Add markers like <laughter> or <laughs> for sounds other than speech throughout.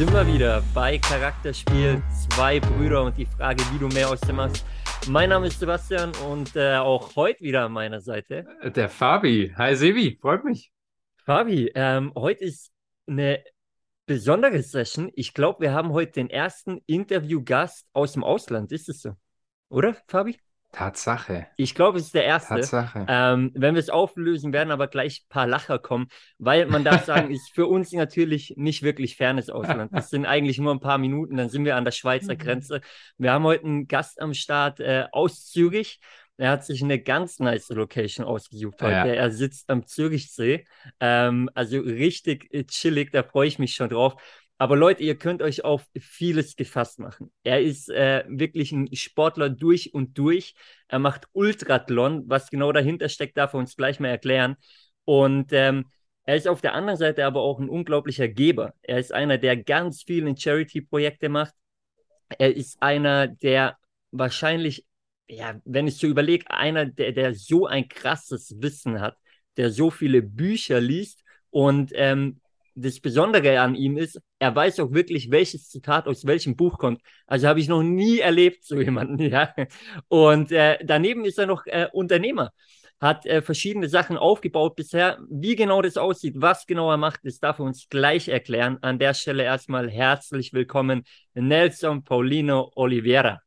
Sind wir wieder bei Charakterspiel Zwei Brüder und die Frage, wie du mehr aus dem machst. Mein Name ist Sebastian und äh, auch heute wieder an meiner Seite. Der Fabi. Hi Sebi, freut mich. Fabi, ähm, heute ist eine besondere Session. Ich glaube, wir haben heute den ersten Interviewgast aus dem Ausland. Ist es so? Oder, Fabi? Tatsache. Ich glaube, es ist der erste. Tatsache. Ähm, wenn wir es auflösen, werden aber gleich ein paar Lacher kommen, weil man darf sagen, <laughs> ist für uns natürlich nicht wirklich fernes Ausland. Das sind eigentlich nur ein paar Minuten, dann sind wir an der Schweizer Grenze. Wir haben heute einen Gast am Start äh, aus Zürich. Er hat sich eine ganz nice Location ausgesucht heute. Ja. Er sitzt am Zürichsee. Ähm, also richtig äh, chillig, da freue ich mich schon drauf. Aber Leute, ihr könnt euch auf vieles gefasst machen. Er ist äh, wirklich ein Sportler durch und durch. Er macht Ultrathlon. Was genau dahinter steckt, darf er uns gleich mal erklären. Und ähm, er ist auf der anderen Seite aber auch ein unglaublicher Geber. Er ist einer, der ganz viele Charity-Projekte macht. Er ist einer, der wahrscheinlich, ja, wenn ich so überlege, einer, der, der so ein krasses Wissen hat, der so viele Bücher liest und ähm, das Besondere an ihm ist, er weiß auch wirklich, welches Zitat aus welchem Buch kommt. Also habe ich noch nie erlebt, so jemanden, <laughs> ja. Und äh, daneben ist er noch äh, Unternehmer, hat äh, verschiedene Sachen aufgebaut bisher. Wie genau das aussieht, was genau er macht, das darf er uns gleich erklären. An der Stelle erstmal herzlich willkommen, Nelson Paulino Oliveira.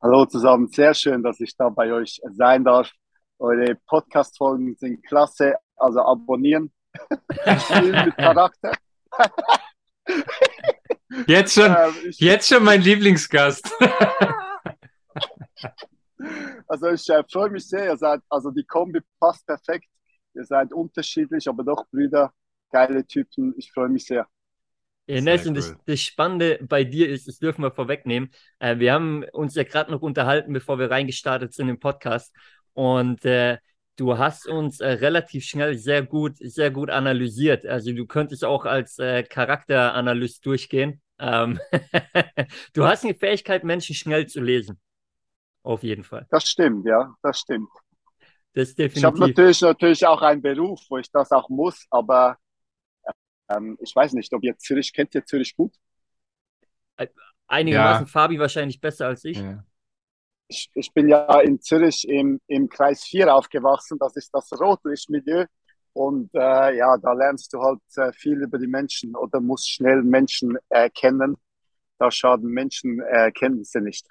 Hallo zusammen, sehr schön, dass ich da bei euch sein darf. Eure Podcast-Folgen sind klasse, also abonnieren. Spielen mit Charakter. Jetzt schon, Ähm, ich, jetzt schon mein Lieblingsgast. also ich äh, freue mich sehr, ihr seid, also die Kombi passt perfekt. Ihr seid unterschiedlich, aber doch Brüder, geile Typen. Ich freue mich sehr. Ja, Sehr Nelson, das, cool. das Spannende bei dir ist, das dürfen wir vorwegnehmen. Äh, wir haben uns ja gerade noch unterhalten, bevor wir reingestartet sind im Podcast. Und äh, du hast uns äh, relativ schnell sehr gut, sehr gut analysiert. Also du könntest auch als äh, Charakteranalyst durchgehen. Ähm <laughs> du hast eine Fähigkeit, Menschen schnell zu lesen. Auf jeden Fall. Das stimmt, ja, das stimmt. Das ist Ich habe definitiv. natürlich, natürlich auch einen Beruf, wo ich das auch muss, aber ähm, ich weiß nicht, ob ihr Zürich, kennt ihr Zürich gut? Einigermaßen Ja. Fabi wahrscheinlich besser als ich. Ja. Ich, ich bin ja in Zürich im, im Kreis 4 aufgewachsen, das ist das Rotlichtmilieu. Und äh, ja, da lernst du halt äh, viel über die Menschen oder musst schnell Menschen erkennen. Da schaden Menschenkenntnisse nicht.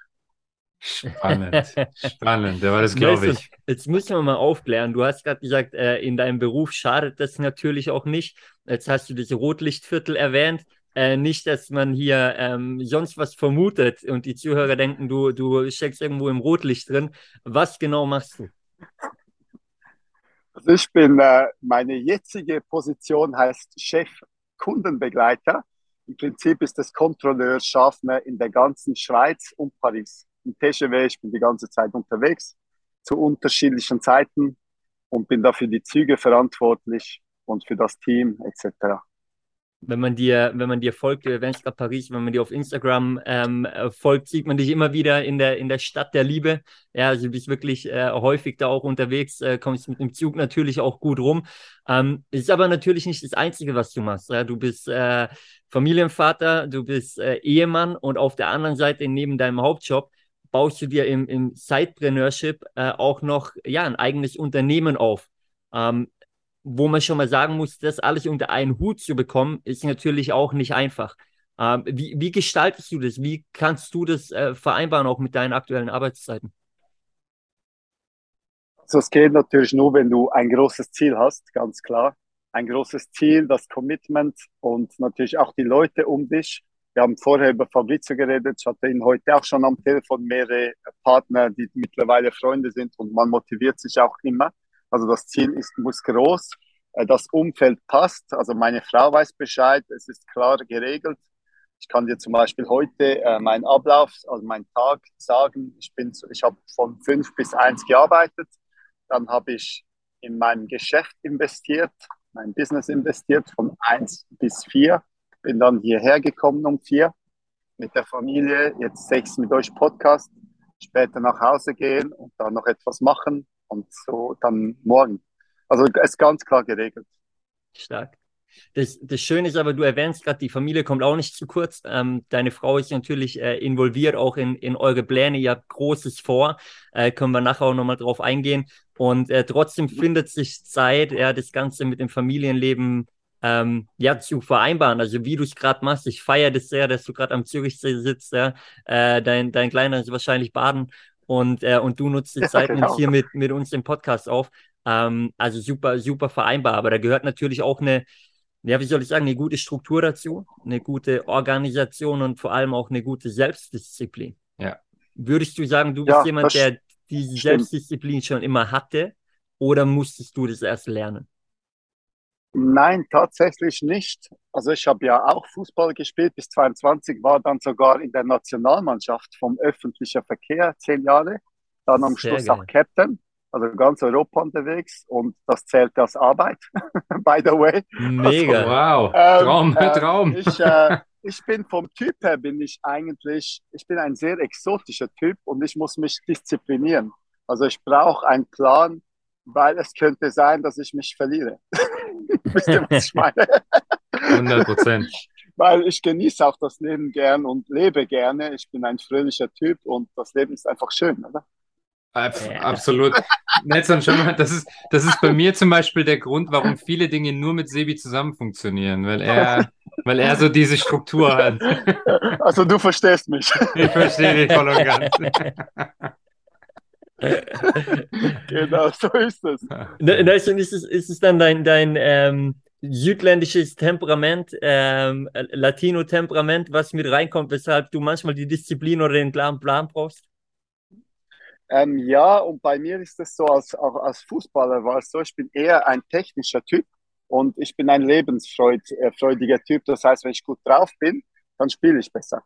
Spannend. Spannend, aber das glaube ich. Jetzt müssen wir mal aufklären. Du hast gerade gesagt, äh, in deinem Beruf schadet das natürlich auch nicht. Jetzt hast du diese Rotlichtviertel erwähnt. Äh, nicht, dass man hier ähm, sonst was vermutet und die Zuhörer denken, du, du steckst irgendwo im Rotlicht drin. Was genau machst du? Also ich bin, äh, meine jetzige Position heißt Chef Kundenbegleiter. Im Prinzip ist das Kontrolleur Schaffner in der ganzen Schweiz und Paris. Im TGW, ich bin die ganze Zeit unterwegs zu unterschiedlichen Zeiten und bin dafür die Züge verantwortlich und für das Team etc. Wenn man dir, wenn man dir folgt, du erwähnst gerade Paris, wenn man dir auf Instagram ähm, äh, folgt, sieht man dich immer wieder in der, in der Stadt der Liebe. Ja, also du bist wirklich äh, häufig da auch unterwegs, äh, kommst mit dem Zug natürlich auch gut rum. Ähm, ist aber natürlich nicht das Einzige, was du machst. Ja? Du bist äh, Familienvater, du bist äh, Ehemann und auf der anderen Seite neben deinem Hauptjob baust du dir im, im Sidepreneurship äh, auch noch ja, ein eigenes Unternehmen auf. Ähm, wo man schon mal sagen muss, das alles unter einen Hut zu bekommen, ist natürlich auch nicht einfach. Ähm, wie, wie gestaltest du das? Wie kannst du das äh, vereinbaren, auch mit deinen aktuellen Arbeitszeiten? Also es geht natürlich nur, wenn du ein großes Ziel hast, ganz klar. Ein großes Ziel, das Commitment und natürlich auch die Leute um dich. Wir haben vorher über Fabrizio geredet. Ich hatte ihn heute auch schon am Telefon mehrere Partner, die mittlerweile Freunde sind und man motiviert sich auch immer. Also das Ziel ist, muss groß. Äh, Das Umfeld passt. Also meine Frau weiß Bescheid. Es ist klar geregelt. Ich kann dir zum Beispiel heute äh, meinen Ablauf, also meinen Tag sagen. Ich ich habe von fünf bis eins gearbeitet. Dann habe ich in meinem Geschäft investiert, mein Business investiert von eins bis vier. Bin dann hierher gekommen um vier mit der Familie. Jetzt sechs mit euch Podcast. Später nach Hause gehen und dann noch etwas machen und so dann morgen. Also es ist ganz klar geregelt. Stark. Das, das Schöne ist aber, du erwähnst gerade, die Familie kommt auch nicht zu kurz. Ähm, deine Frau ist natürlich äh, involviert auch in, in eure Pläne. Ihr habt Großes vor. Äh, können wir nachher auch nochmal drauf eingehen. Und äh, trotzdem findet sich Zeit, ja, das Ganze mit dem Familienleben ähm, ja, zu vereinbaren. Also wie du es gerade machst, ich feiere das sehr, dass du gerade am Zürichsee sitzt. Ja. Äh, dein, dein Kleiner ist wahrscheinlich baden und, äh, und du nutzt die Zeit ja, genau. hier mit, mit uns im Podcast auf. Ähm, also super, super vereinbar. Aber da gehört natürlich auch eine, ja, wie soll ich sagen, eine gute Struktur dazu, eine gute Organisation und vor allem auch eine gute Selbstdisziplin. Ja. Würdest du sagen, du bist ja, jemand, der diese Selbstdisziplin schon immer hatte oder musstest du das erst lernen? Nein, tatsächlich nicht. Also ich habe ja auch Fußball gespielt bis 22, war dann sogar in der Nationalmannschaft vom öffentlichen Verkehr zehn Jahre, dann am Sehr Schluss geil. auch Captain, also ganz Europa unterwegs und das zählt als Arbeit, <laughs> by the way. Mega. Also, wow, ähm, Traum, äh, Traum. Ich, äh, <laughs> ich bin vom Typ her, bin ich eigentlich, ich bin ein sehr exotischer Typ und ich muss mich disziplinieren. Also ich brauche einen Plan, weil es könnte sein, dass ich mich verliere. <laughs> <laughs> Wisst ihr, was ich meine? 100 Prozent. <laughs> Weil ich genieße auch das Leben gern und lebe gerne. Ich bin ein fröhlicher Typ und das Leben ist einfach schön, oder? Absolut. Nelson, schon mal, das ist, das ist bei mir zum Beispiel der Grund, warum viele Dinge nur mit Sebi zusammen funktionieren, weil er, <laughs> weil er so diese Struktur hat. Also du verstehst mich. Ich verstehe dich voll und ganz. Genau, <laughs> so ist es. Ist es, ist es dann dein, dein ähm, südländisches Temperament, ähm, Latino-Temperament, was mit reinkommt, weshalb du manchmal die Disziplin oder den klaren Plan brauchst? Ähm, ja, und bei mir ist es so, als, auch als Fußballer war es so, ich bin eher ein technischer Typ und ich bin ein lebensfreudiger äh, Typ. Das heißt, wenn ich gut drauf bin, dann spiele ich besser.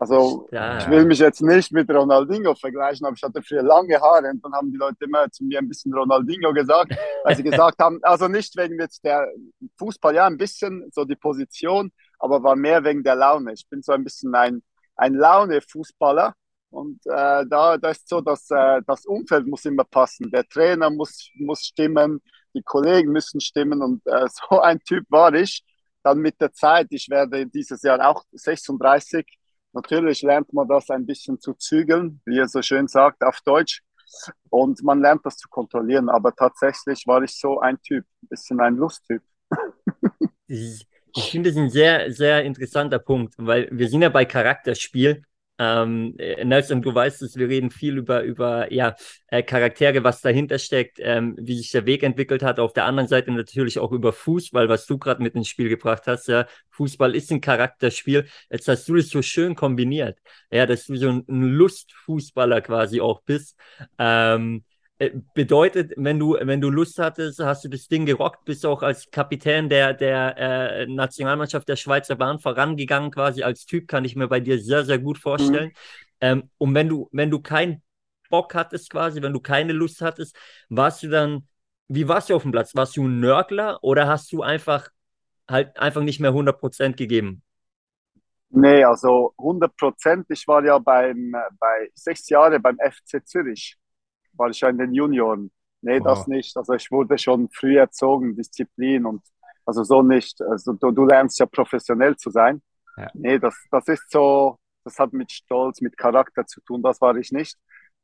Also ja. ich will mich jetzt nicht mit Ronaldinho vergleichen, aber ich hatte früher lange Haare und dann haben die Leute immer zu mir ein bisschen Ronaldinho gesagt, weil sie <laughs> gesagt haben, also nicht wegen jetzt der Fußball, ja ein bisschen so die Position, aber war mehr wegen der Laune. Ich bin so ein bisschen ein, ein Laune-Fußballer und äh, da, da ist so, dass äh, das Umfeld muss immer passen. Der Trainer muss, muss stimmen, die Kollegen müssen stimmen und äh, <laughs> so ein Typ war ich. Dann mit der Zeit, ich werde dieses Jahr auch 36, Natürlich lernt man das ein bisschen zu zügeln, wie er so schön sagt auf Deutsch. Und man lernt das zu kontrollieren. Aber tatsächlich war ich so ein Typ, ein bisschen ein Lusttyp. Ich, ich finde das ein sehr, sehr interessanter Punkt, weil wir sind ja bei Charakterspiel ähm, äh, Nelson, du weißt es, wir reden viel über, über ja, äh, Charaktere, was dahinter steckt, ähm, wie sich der Weg entwickelt hat. Auf der anderen Seite natürlich auch über Fußball, was du gerade mit ins Spiel gebracht hast. Ja, Fußball ist ein Charakterspiel. Jetzt hast du das so schön kombiniert, ja, dass du so ein, Lustfußballer quasi auch bist. Ähm, äh, bedeutet, wenn du, wenn du Lust hattest, hast du das Ding gerockt, bist auch als Kapitän der, der äh, Nationalmannschaft der Schweizer Bahn vorangegangen, quasi als Typ, kann ich mir bei dir sehr, sehr gut vorstellen. Mhm. Ähm, und wenn du, wenn du keinen Bock hattest, quasi, wenn du keine Lust hattest, warst du dann, wie warst du auf dem Platz? Warst du ein Nörgler oder hast du einfach halt einfach nicht mehr 100% gegeben? Nee, also 100%. Ich war ja beim, bei sechs Jahre beim FC Zürich war ich ja in den Junioren. Nee, wow. das nicht. Also ich wurde schon früh erzogen, Disziplin und also so nicht. Also du, du lernst ja professionell zu sein. Ja. Nee, das, das ist so, das hat mit Stolz, mit Charakter zu tun, das war ich nicht.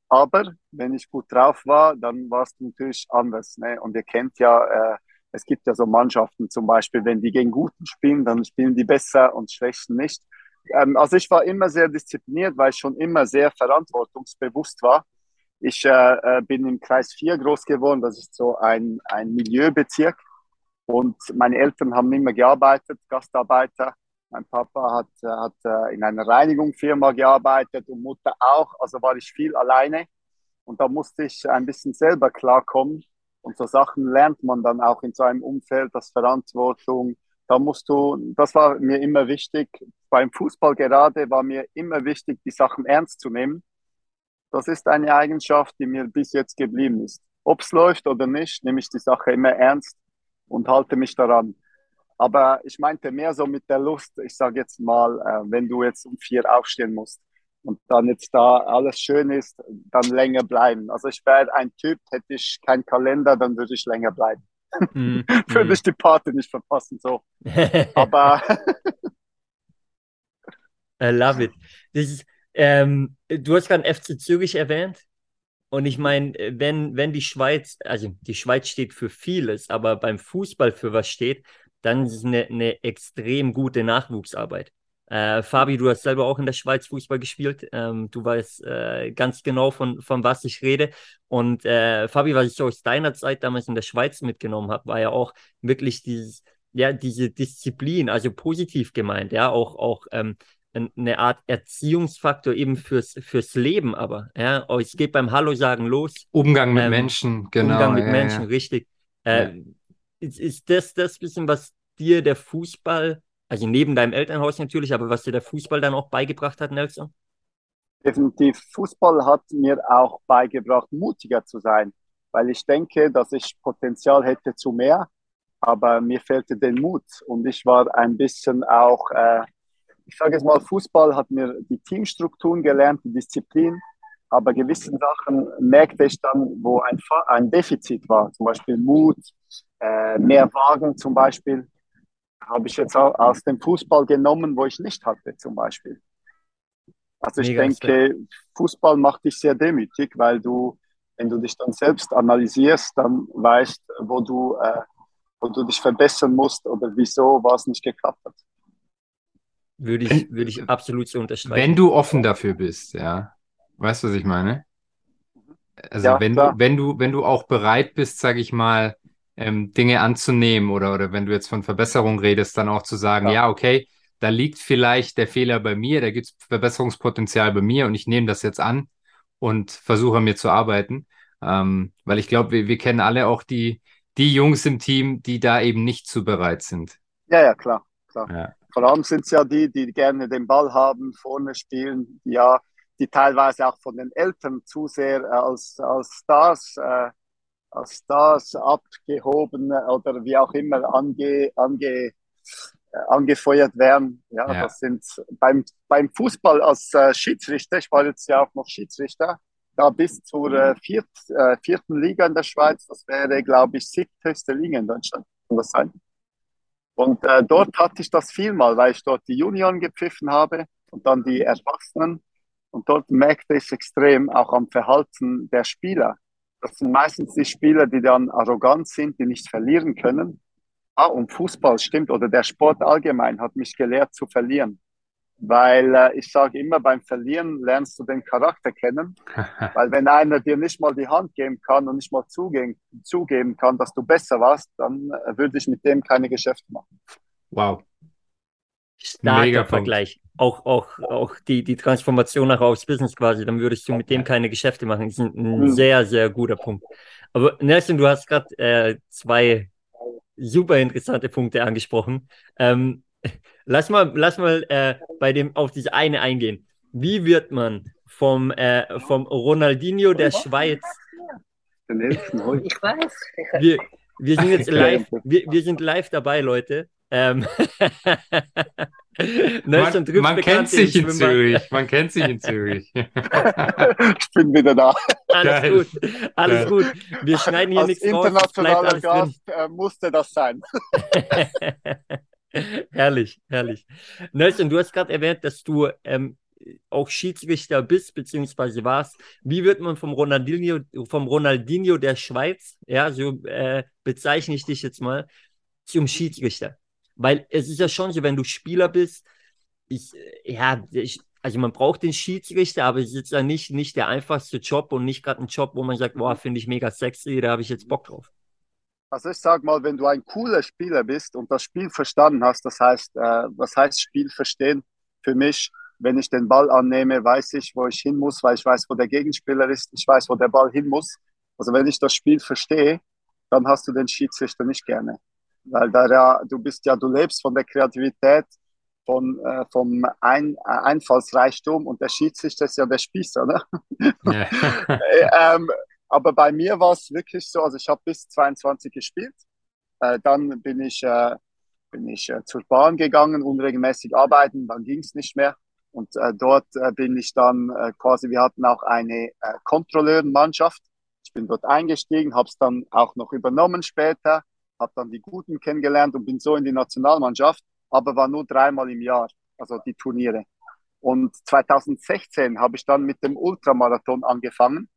Aber wenn ich gut drauf war, dann war es natürlich anders. Ne? Und ihr kennt ja, äh, es gibt ja so Mannschaften zum Beispiel, wenn die gegen Guten spielen, dann spielen die besser und Schlechten nicht. Ähm, also ich war immer sehr diszipliniert, weil ich schon immer sehr verantwortungsbewusst war. Ich äh, äh, bin im Kreis 4 groß geworden, das ist so ein, ein Milieubezirk. Und meine Eltern haben immer gearbeitet, Gastarbeiter. Mein Papa hat, äh, hat äh, in einer Reinigungsfirma gearbeitet und Mutter auch. Also war ich viel alleine. Und da musste ich ein bisschen selber klarkommen. Und so Sachen lernt man dann auch in so einem Umfeld, das Verantwortung. Da musst du, das war mir immer wichtig. Beim Fußball gerade war mir immer wichtig, die Sachen ernst zu nehmen das ist eine Eigenschaft, die mir bis jetzt geblieben ist. Ob es läuft oder nicht, nehme ich die Sache immer ernst und halte mich daran. Aber ich meinte mehr so mit der Lust, ich sage jetzt mal, äh, wenn du jetzt um vier aufstehen musst und dann jetzt da alles schön ist, dann länger bleiben. Also ich wäre ein Typ, hätte ich keinen Kalender, dann würde ich länger bleiben. Mm, <laughs> Würde ich die Party nicht verpassen, so. <laughs> Aber. I love it. Das ist, ähm, du hast gerade FC Zürich erwähnt. Und ich meine, wenn, wenn die Schweiz, also die Schweiz steht für vieles, aber beim Fußball für was steht, dann ist es eine, eine extrem gute Nachwuchsarbeit. Äh, Fabi, du hast selber auch in der Schweiz Fußball gespielt. Ähm, du weißt äh, ganz genau, von, von was ich rede. Und äh, Fabi, was ich so aus deiner Zeit damals in der Schweiz mitgenommen habe, war ja auch wirklich dieses, ja, diese Disziplin, also positiv gemeint, ja, auch, auch ähm, eine Art Erziehungsfaktor eben fürs, fürs Leben, aber ja, oh, es geht beim Hallo sagen los. Umgang mit ähm, Menschen, genau. Umgang mit ja, Menschen, ja. richtig. Äh, ja. ist, ist das das bisschen, was dir der Fußball also neben deinem Elternhaus natürlich, aber was dir der Fußball dann auch beigebracht hat, Nelson? Definitiv. Fußball hat mir auch beigebracht, mutiger zu sein, weil ich denke, dass ich Potenzial hätte zu mehr, aber mir fehlte den Mut und ich war ein bisschen auch, äh, ich sage es mal, Fußball hat mir die Teamstrukturen gelernt, die Disziplin, aber gewisse Sachen merkte ich dann, wo ein, ein Defizit war, zum Beispiel Mut, äh, mehr Wagen zum Beispiel habe ich jetzt aus dem Fußball genommen, wo ich nicht hatte, zum Beispiel. Also ich Mega denke, Fußball macht dich sehr demütig, weil du, wenn du dich dann selbst analysierst, dann weißt, wo du, äh, wo du dich verbessern musst oder wieso was nicht geklappt hat. Würde ich, würde ich absolut so unterstreichen. Wenn du offen dafür bist, ja. Weißt du, was ich meine? Also ja, wenn du, wenn du, wenn du auch bereit bist, sage ich mal, ähm, Dinge anzunehmen oder, oder wenn du jetzt von Verbesserung redest, dann auch zu sagen, ja, ja okay, da liegt vielleicht der Fehler bei mir, da gibt es Verbesserungspotenzial bei mir und ich nehme das jetzt an und versuche mir zu arbeiten. Ähm, weil ich glaube, wir, wir kennen alle auch die, die Jungs im Team, die da eben nicht zu bereit sind. Ja, ja, klar, klar. Ja. Vor allem sind es ja die, die gerne den Ball haben, vorne spielen, ja, die teilweise auch von den Eltern zu sehr als, als Stars äh, als das abgehoben oder wie auch immer ange, ange, äh, angefeuert werden. Ja, ja, das sind beim, beim Fußball als äh, Schiedsrichter, ich war jetzt ja auch noch Schiedsrichter, da bis zur äh, viert, äh, vierten Liga in der Schweiz, das wäre, glaube ich, siebthöchste Liga in Deutschland. Kann das sein? Und äh, dort hatte ich das vielmal, weil ich dort die Junioren gepfiffen habe und dann die Erwachsenen. Und dort merkte ich extrem auch am Verhalten der Spieler das sind meistens die Spieler, die dann arrogant sind, die nicht verlieren können. Ah, und Fußball stimmt, oder der Sport allgemein hat mich gelehrt zu verlieren. Weil äh, ich sage immer, beim Verlieren lernst du den Charakter kennen. <laughs> Weil wenn einer dir nicht mal die Hand geben kann und nicht mal zugeben, zugeben kann, dass du besser warst, dann äh, würde ich mit dem keine Geschäfte machen. Wow. Starker Mega Vergleich. Auch, auch, auch die, die Transformation nach aufs Business quasi, dann würdest du mit dem keine Geschäfte machen. Das ist ein, mhm. sehr, sehr guter Punkt. Aber Nelson, du hast gerade äh, zwei super interessante Punkte angesprochen. Ähm, lass mal, lass mal äh, bei dem auf diese eine eingehen. Wie wird man vom, äh, vom Ronaldinho der Schweiz? Ich weiß. Wir, wir sind jetzt <laughs> live, wir, wir sind live dabei, Leute. Ähm <laughs> man, man kennt sich in Zürich. Man kennt sich in Zürich. <laughs> ich bin wieder da. Alles Geil. gut. Alles Geil. gut. Wir schneiden hier Als nichts internationaler raus. Internationaler Gast äh, musste das sein. <laughs> herrlich, herrlich. Nelson, du hast gerade erwähnt, dass du ähm, auch Schiedsrichter bist, beziehungsweise warst. Wie wird man vom Ronaldinho, vom Ronaldinho der Schweiz, ja, so äh, bezeichne ich dich jetzt mal, zum Schiedsrichter? Weil es ist ja schon so, wenn du Spieler bist, ich, ja, ich, also man braucht den Schiedsrichter, aber es ist ja nicht, nicht der einfachste Job und nicht gerade ein Job, wo man sagt, boah, finde ich mega sexy, da habe ich jetzt Bock drauf. Also ich sag mal, wenn du ein cooler Spieler bist und das Spiel verstanden hast, das heißt, äh, was heißt Spiel verstehen? Für mich, wenn ich den Ball annehme, weiß ich, wo ich hin muss, weil ich weiß, wo der Gegenspieler ist, ich weiß, wo der Ball hin muss. Also wenn ich das Spiel verstehe, dann hast du den Schiedsrichter nicht gerne weil da ja, du bist ja, du lebst von der Kreativität, von, äh, vom Ein Einfallsreichtum und der Schiedsrichter ist ja der Spießer. Ne? Ja. <laughs> Äh, ähm, aber bei mir war es wirklich so, also ich habe bis 22 gespielt, äh, dann bin ich, äh, bin ich äh, zur Bahn gegangen, unregelmäßig arbeiten, dann ging es nicht mehr. Und dort bin ich dann quasi, wir hatten auch eine Kontrolleurenmannschaft. Ich bin dort eingestiegen, habe es dann auch noch übernommen später habe dann die Guten kennengelernt und bin so in die Nationalmannschaft, aber war nur dreimal im Jahr, also die Turniere. Und 2016 habe ich dann mit dem Ultramarathon angefangen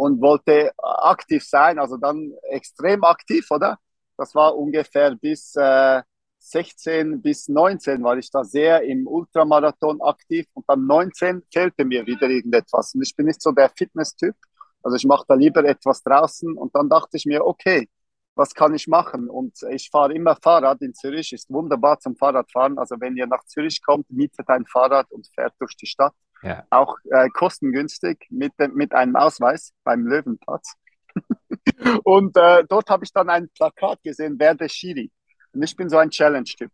und wollte aktiv sein, also dann extrem aktiv, oder? Das war ungefähr bis äh, 16 bis 19 war ich da sehr im Ultramarathon aktiv und dann 19 fehlte mir wieder irgendetwas. Und ich bin nicht so der Fitness-Typ. Also ich mache da lieber etwas draußen und dann dachte ich mir, okay, was kann ich machen? Und ich fahre immer Fahrrad in Zürich, ist wunderbar zum Fahrradfahren. Also wenn ihr nach Zürich kommt, mietet ein Fahrrad und fährt durch die Stadt. Ja. Auch äh, kostengünstig mit, mit einem Ausweis beim Löwenplatz. <laughs> und äh, dort habe ich dann ein Plakat gesehen, werde Schiri. Und ich bin so ein Challenge-Typ.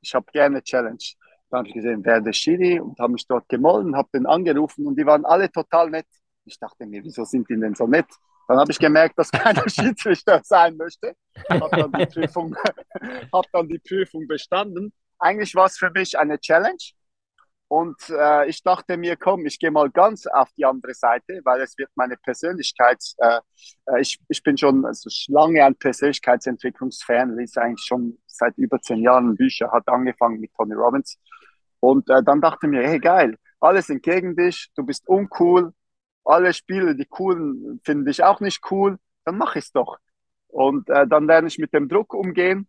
Ich habe gerne Challenge. Dann habe ich gesehen, werde Schiri und habe mich dort gemolden, habe den angerufen und die waren alle total nett. Ich dachte mir, wieso sind die denn so nett? Dann habe ich gemerkt, dass keiner <laughs> Schiedsrichter sein möchte. Habe dann, die Prüfung, <laughs> hab dann die Prüfung bestanden. Eigentlich war es für mich eine Challenge. Und äh, ich dachte mir, komm, ich gehe mal ganz auf die andere Seite, weil es wird meine Persönlichkeit, äh, äh ich, ich bin schon also lange ein Persönlichkeitsentwicklungsfan, lese eigentlich schon seit über zehn Jahren Bücher, hat angefangen mit Tony Robbins. Und äh, dann dachte mir, hey geil, alles entgegen dich, du bist uncool, alle Spiele, die coolen, finde ich auch nicht cool, dann mache ich es doch. Und äh, dann lerne ich mit dem Druck umgehen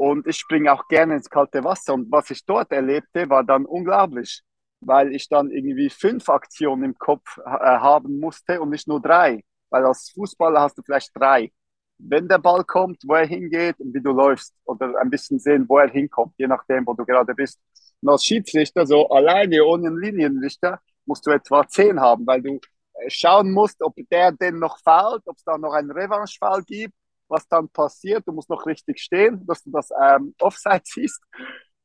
und ich springe auch gerne ins kalte Wasser. Und was ich dort erlebte, war dann unglaublich, weil ich dann irgendwie fünf Aktionen im Kopf äh, haben musste und nicht nur drei. Weil als Fußballer hast du vielleicht drei. Wenn der Ball kommt, wo er hingeht und wie du läufst oder ein bisschen sehen, wo er hinkommt, je nachdem, wo du gerade bist. Und als Schiedsrichter, so alleine ohne Linienrichter, musst du etwa zehn haben, weil du äh, schauen musst, ob der den noch fault, ob es da noch einen Revanche-Fall gibt was dann passiert. Du musst noch richtig stehen, dass du das ähm, <laughs> Offside siehst.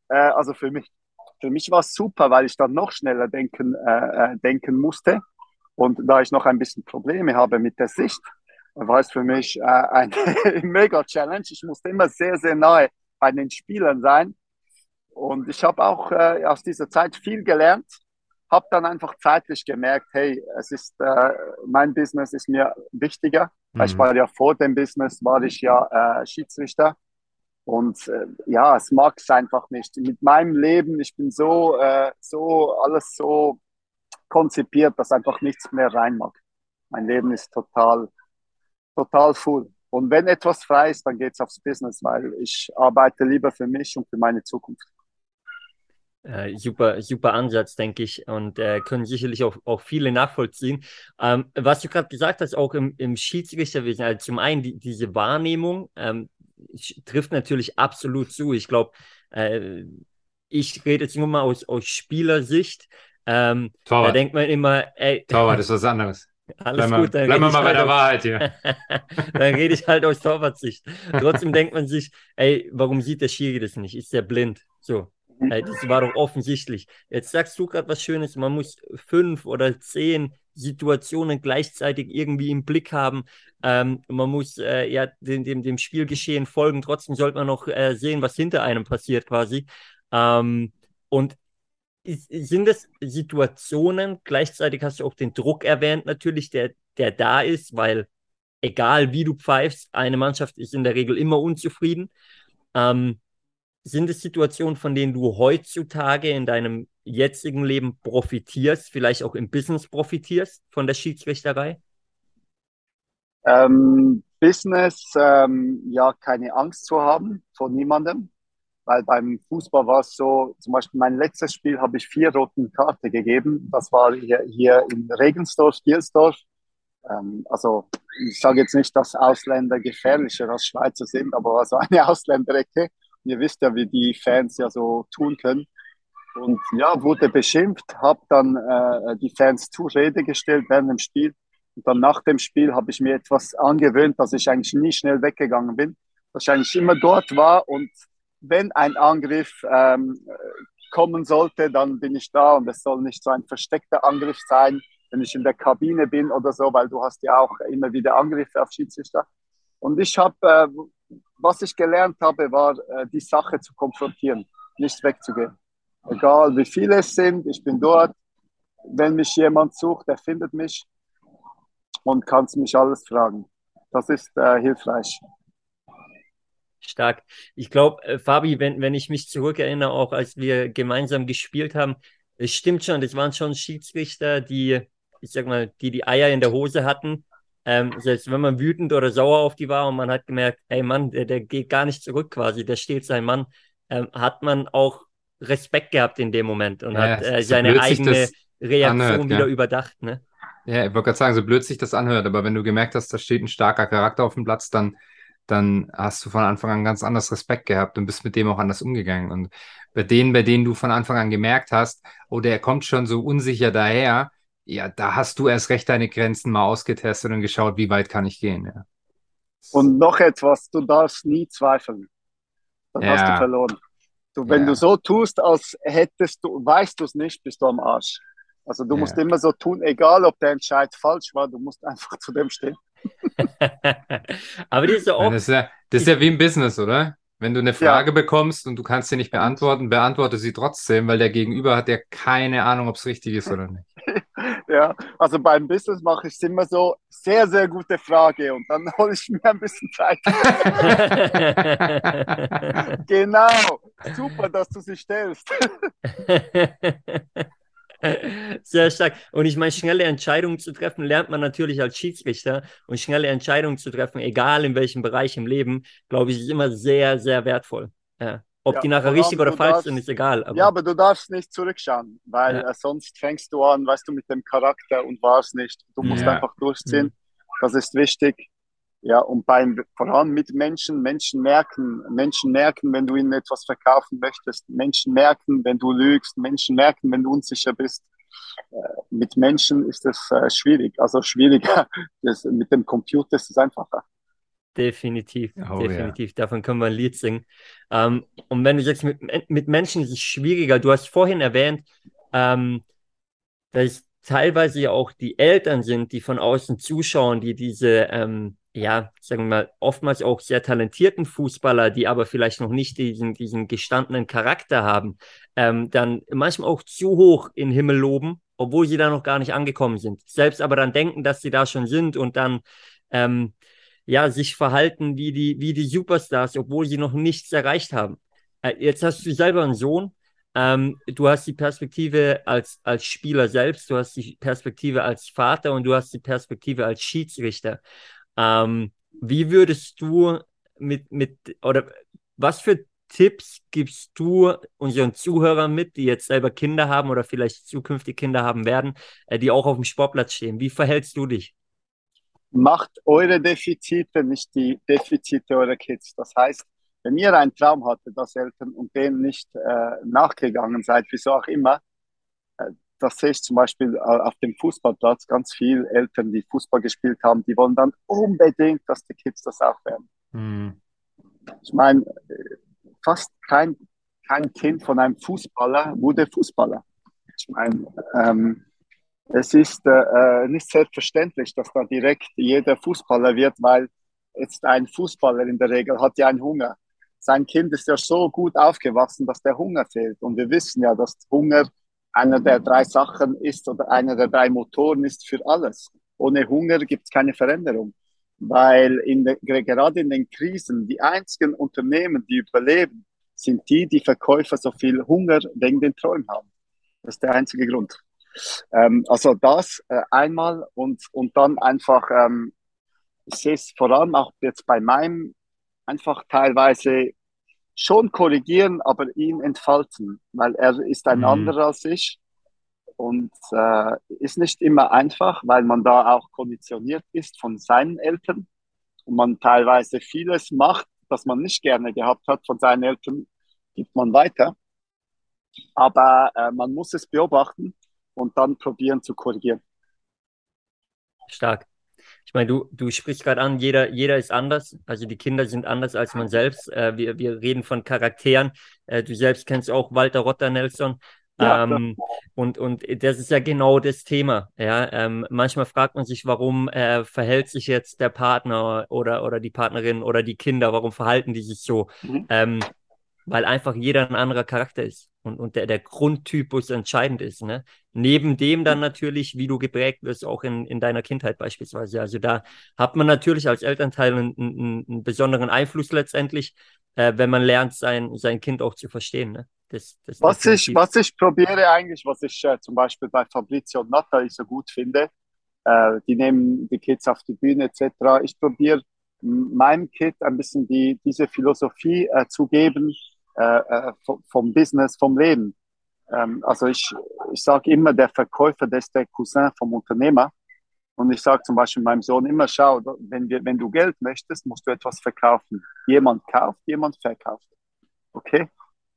Äh, also für mich, für mich war es super, weil ich dann noch schneller denken, äh, äh denken musste. Und da ich noch ein bisschen Probleme habe mit der Sicht, war es für mich äh, eine <laughs> Mega-Challenge. Ich musste immer sehr, sehr nahe bei den Spielern sein. Und ich habe auch äh, aus dieser Zeit viel gelernt habe dann einfach zeitlich gemerkt, hey, es ist äh, mein Business ist mir wichtiger. Mhm. Ich war ja vor dem Business war ich ja äh, Schiedsrichter und äh, ja, es mag es einfach nicht. Mit meinem Leben, ich bin so äh, so alles so konzipiert, dass einfach nichts mehr rein mag. Mein Leben ist total total full. Und wenn etwas frei ist, dann geht es aufs Business, weil ich arbeite lieber für mich und für meine Zukunft. Äh, super, super Ansatz, denke ich, und äh, können sicherlich auch, auch viele nachvollziehen. Ähm, was du gerade gesagt hast, auch im, im Schiedsrichterwesen, also zum einen die, diese Wahrnehmung ähm, trifft natürlich absolut zu. Ich glaube, äh, ich rede jetzt nur mal aus, aus Spielersicht. Ähm, da denkt man immer, ey. Torwart ist was anderes. <laughs> Alles bleib gut, dann bleiben wir mal bei halt der Wahrheit hier. <laughs> dann rede ich halt aus Torwartsicht. Trotzdem denkt man sich, ey, warum sieht der Schiri das nicht? Ist der blind? So. Äh, das war doch offensichtlich. Jetzt sagst du gerade was Schönes, man muss fünf oder zehn Situationen gleichzeitig irgendwie im Blick haben. Ähm, man muss äh, ja dem, dem, dem Spielgeschehen folgen. Trotzdem sollte man noch äh, sehen, was hinter einem passiert quasi. Ähm, und sind es Situationen, gleichzeitig hast du auch den Druck erwähnt natürlich, der, der da ist, weil egal wie du pfeifst, eine Mannschaft ist in der Regel immer unzufrieden. Ähm, sind es Situationen, von denen du heutzutage in deinem jetzigen Leben profitierst, vielleicht auch im Business profitierst von der Schiedsrichterei? Ähm, Business, ähm, ja, keine Angst zu haben vor niemandem, weil beim Fußball war es so, zum Beispiel mein letztes Spiel habe ich vier roten Karten gegeben. Das war hier, hier in Regensdorf, Gilsdorf. Ähm, also ich sage jetzt nicht, dass Ausländer gefährlicher als Schweizer sind, aber war so eine <laughs> Ausländerecke ihr wisst ja, wie die Fans ja so tun können. Und ja, wurde beschimpft, habe dann äh, die Fans zur Rede gestellt während dem Spiel. Und dann nach dem Spiel habe ich mir etwas angewöhnt, dass ich eigentlich nie schnell weggegangen bin. Wahrscheinlich immer dort war und wenn ein Angriff ähm, kommen sollte, dann bin ich da und es soll nicht so ein versteckter Angriff sein, wenn ich in der Kabine bin oder so, weil du hast ja auch immer wieder Angriffe auf Schiedsrichter. Und ich habe äh, was ich gelernt habe, war, äh, die Sache zu konfrontieren, nicht wegzugehen. Egal wie viele es sind, ich bin dort. Wenn mich jemand sucht, der findet mich und kann mich alles fragen. Das ist äh, hilfreich. Stark. Ich glaube, äh, Fabi, wenn, wenn ich mich zurückerinnere, auch als wir gemeinsam gespielt haben, es stimmt schon, das waren schon Schiedsrichter, die, ich sag mal, die die Eier in der Hose hatten. Ähm, selbst wenn man wütend oder sauer auf die war und man hat gemerkt, ey Mann, der, der geht gar nicht zurück quasi, der steht sein Mann, ähm, hat man auch Respekt gehabt in dem Moment und ja, hat äh, seine eigene Reaktion anhört, wieder ja. überdacht. Ne? Ja, ich wollte gerade sagen, so blöd sich das anhört, aber wenn du gemerkt hast, da steht ein starker Charakter auf dem Platz, dann dann hast du von Anfang an ganz anders Respekt gehabt und bist mit dem auch anders umgegangen. Und bei denen, bei denen du von Anfang an gemerkt hast, oh, der kommt schon so unsicher daher, ja, da hast du erst recht deine Grenzen mal ausgetestet und geschaut, wie weit kann ich gehen. Ja. Und noch etwas, du darfst nie zweifeln. Dann ja. hast du verloren. Du, wenn ja. du so tust, als hättest du, weißt du es nicht, bist du am Arsch. Also du musst immer so tun, egal ob der Entscheid falsch war, du musst einfach <laughs> zu dem stehen. <laughs> Aber die ist ja auch. Das ist ja, das ist ja wie im Business, oder? Wenn du eine Frage ja. bekommst und du kannst sie nicht beantworten, beantworte sie trotzdem, weil der Gegenüber hat ja keine Ahnung, ob es richtig ist <laughs> oder nicht. Ja, also beim Business mache ich es immer so, sehr, sehr gute Frage und dann <laughs> hole ich mir ein bisschen Zeit. <laughs> genau, super, dass du sie stellst. <laughs> Sehr stark. Und ich meine, schnelle Entscheidungen zu treffen, lernt man natürlich als Schiedsrichter. Und schnelle Entscheidungen zu treffen, egal in welchem Bereich im Leben, glaube ich, ist immer sehr, sehr wertvoll. Ja. Ob ja, die nachher richtig oder falsch darfst, sind, ist egal. Aber... Ja, aber du darfst nicht zurückschauen, weil ja. äh, sonst fängst du an, weißt du, mit dem Charakter und war es nicht. Du musst ja. einfach durchziehen. Das ist wichtig. Ja, und beim, vor allem mit Menschen, Menschen merken, Menschen merken, wenn du ihnen etwas verkaufen möchtest, Menschen merken, wenn du lügst, Menschen merken, wenn du unsicher bist. Äh, mit Menschen ist es äh, schwierig, also schwieriger. <laughs> Das, mit dem Computer ist es einfacher. Definitiv, oh, definitiv. Ja. Davon können wir ein Lied singen. Ähm, und wenn du sagst, mit, mit Menschen ist es schwieriger, du hast vorhin erwähnt, ähm, dass teilweise ja auch die Eltern sind, die von außen zuschauen, die diese ähm, ja, sagen wir mal, oftmals auch sehr talentierten Fußballer, die aber vielleicht noch nicht diesen, diesen gestandenen Charakter haben, ähm, dann manchmal auch zu hoch in den Himmel loben, obwohl sie da noch gar nicht angekommen sind. Selbst aber dann denken, dass sie da schon sind und dann ähm, ja, sich verhalten wie die, wie die Superstars, obwohl sie noch nichts erreicht haben. Äh, jetzt hast du selber einen Sohn, ähm, du hast die Perspektive als, als Spieler selbst, du hast die Perspektive als Vater und du hast die Perspektive als Schiedsrichter. Ähm, wie würdest du mit, mit, oder was für Tipps gibst du unseren Zuhörern mit, die jetzt selber Kinder haben oder vielleicht zukünftig Kinder haben werden, äh, die auch auf dem Sportplatz stehen? Wie verhältst du dich? Macht eure Defizite nicht die Defizite eurer Kids. Das heißt, wenn ihr einen Traum hattet als Eltern und den nicht äh, nachgegangen seid, wieso auch immer, äh, das sehe ich zum Beispiel äh, auf dem Fußballplatz ganz viele Eltern, die Fußball gespielt haben, die wollen dann unbedingt, dass die Kids das auch werden. Mhm. Ich meine, fast kein, kein Kind von einem Fußballer wurde Fußballer. Ich meine, ähm, es ist äh, nicht selbstverständlich, dass da direkt jeder Fußballer wird, weil jetzt ein Fußballer in der Regel hat ja einen Hunger. Sein Kind ist ja so gut aufgewachsen, dass der Hunger fehlt. Und wir wissen ja, dass Hunger einer der drei Sachen ist oder einer der drei Motoren ist für alles. Ohne Hunger gibt es keine Veränderung. Weil in de, gerade in den Krisen die einzigen Unternehmen, die überleben, sind die, die Verkäufer so viel Hunger wegen den Träumen haben. Das ist der einzige Grund. Ähm, also das äh, einmal und, und dann einfach, ähm, ich sehe es vor allem auch jetzt bei meinem, einfach teilweise schon korrigieren, aber ihn entfalten, weil er ist ein mhm. anderer als ich und äh, ist nicht immer einfach, weil man da auch konditioniert ist von seinen Eltern und man teilweise vieles macht, das man nicht gerne gehabt hat von seinen Eltern, gibt man weiter. Aber äh, man muss es beobachten und dann probieren zu korrigieren. Stark. Ich meine, du, du sprichst gerade an, jeder, jeder ist anders. Also die Kinder sind anders als man selbst. Äh, wir, wir reden von Charakteren. Äh, du selbst kennst auch Walter Rotter Nelson. Ja, ähm, und, und das ist ja genau das Thema. Ja, ähm, manchmal fragt man sich, warum äh, verhält sich jetzt der Partner oder, oder die Partnerin oder die Kinder, warum verhalten die sich so? Mhm. Ähm, weil einfach jeder ein anderer Charakter ist und, und der, der Grundtypus entscheidend ist. Ne? Neben dem dann natürlich, wie du geprägt wirst, auch in, in deiner Kindheit beispielsweise. Also da hat man natürlich als Elternteil einen, einen, einen besonderen Einfluss letztendlich, äh, wenn man lernt, sein, sein Kind auch zu verstehen. Ne? Das, das was, ich, was ich probiere eigentlich, was ich äh, zum Beispiel bei Fabrizio und Nathalie so gut finde, äh, die nehmen die Kids auf die Bühne etc. Ich probiere meinem Kind ein bisschen die, diese Philosophie äh, zu geben äh, äh vom Business, vom Leben. Ähm, also ich, ich sage immer, der Verkäufer, der ist der Cousin vom Unternehmer. Und ich sage zum Beispiel meinem Sohn immer, schau, wenn, wir, wenn du Geld möchtest, musst du etwas verkaufen. Jemand kauft, jemand verkauft. Okay?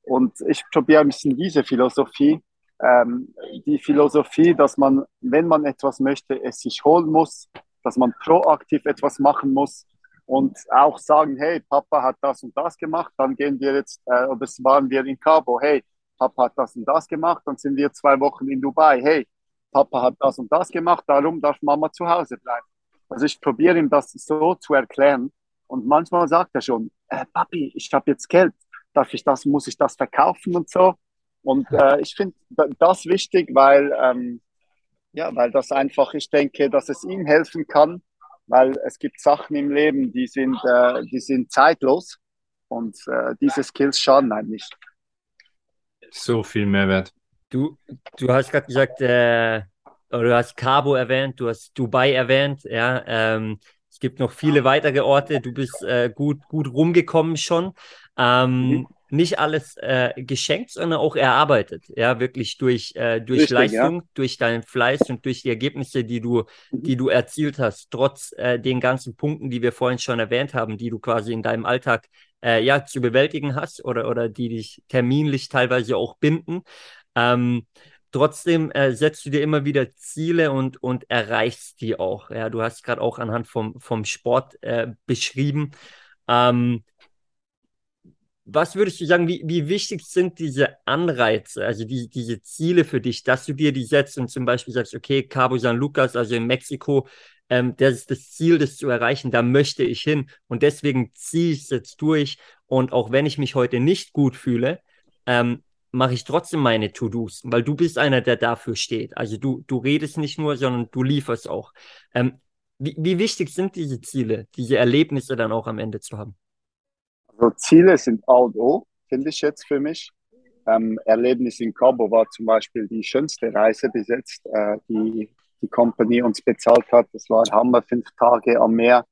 Und ich probiere ein bisschen diese Philosophie, ähm, die Philosophie, dass man, wenn man etwas möchte, es sich holen muss, dass man proaktiv etwas machen muss und auch sagen, hey, Papa hat das und das gemacht, dann gehen wir jetzt, äh, oder waren wir in Cabo, hey, Papa hat das und das gemacht, dann sind wir zwei Wochen in Dubai, hey, Papa hat das und das gemacht, darum darf Mama zu Hause bleiben. Also ich probiere ihm das so zu erklären und manchmal sagt er schon, äh, Papi, ich habe jetzt Geld, darf ich das, muss ich das verkaufen und so. Und äh, ich finde das wichtig, weil, ähm, ja, weil das einfach, ich denke, dass es ihm helfen kann, weil es gibt Sachen im Leben, die sind, äh, die sind zeitlos und äh, diese Skills schaden einem nicht. So viel Mehrwert. Du, du hast gerade gesagt, äh, oder du hast Cabo erwähnt, du hast Dubai erwähnt, ja. Ähm, es gibt noch viele weitere Orte. Du bist äh, gut, gut rumgekommen schon. Ähm, mhm. Nicht alles äh, geschenkt, sondern auch erarbeitet. Ja, wirklich durch, äh, durch Richtig, Leistung, ja. durch deinen Fleiß und durch die Ergebnisse, die du, mhm. die du erzielt hast, trotz äh, den ganzen Punkten, die wir vorhin schon erwähnt haben, die du quasi in deinem Alltag äh, ja, zu bewältigen hast oder, oder die dich terminlich teilweise auch binden. Ähm, trotzdem äh, setzt du dir immer wieder Ziele und, und erreichst die auch. Ja, du hast gerade auch anhand vom, vom Sport äh, beschrieben. Ähm, was würdest du sagen, wie, wie wichtig sind diese Anreize, also die, diese Ziele für dich, dass du dir die setzt und zum Beispiel sagst, okay, Cabo San Lucas, also in Mexiko, ähm, das ist das Ziel, das zu erreichen, da möchte ich hin und deswegen ziehe ich es jetzt durch und auch wenn ich mich heute nicht gut fühle, ähm, mache ich trotzdem meine To-Dos, weil du bist einer, der dafür steht. Also du, du redest nicht nur, sondern du lieferst auch. Ähm, wie, wie wichtig sind diese Ziele, diese Erlebnisse dann auch am Ende zu haben? Also Ziele sind A und O, finde ich jetzt für mich. Ähm, Erlebnis in Cabo war zum Beispiel die schönste Reise bis jetzt, äh, die die Company uns bezahlt hat. Das war Hammer, fünf Tage am Meer.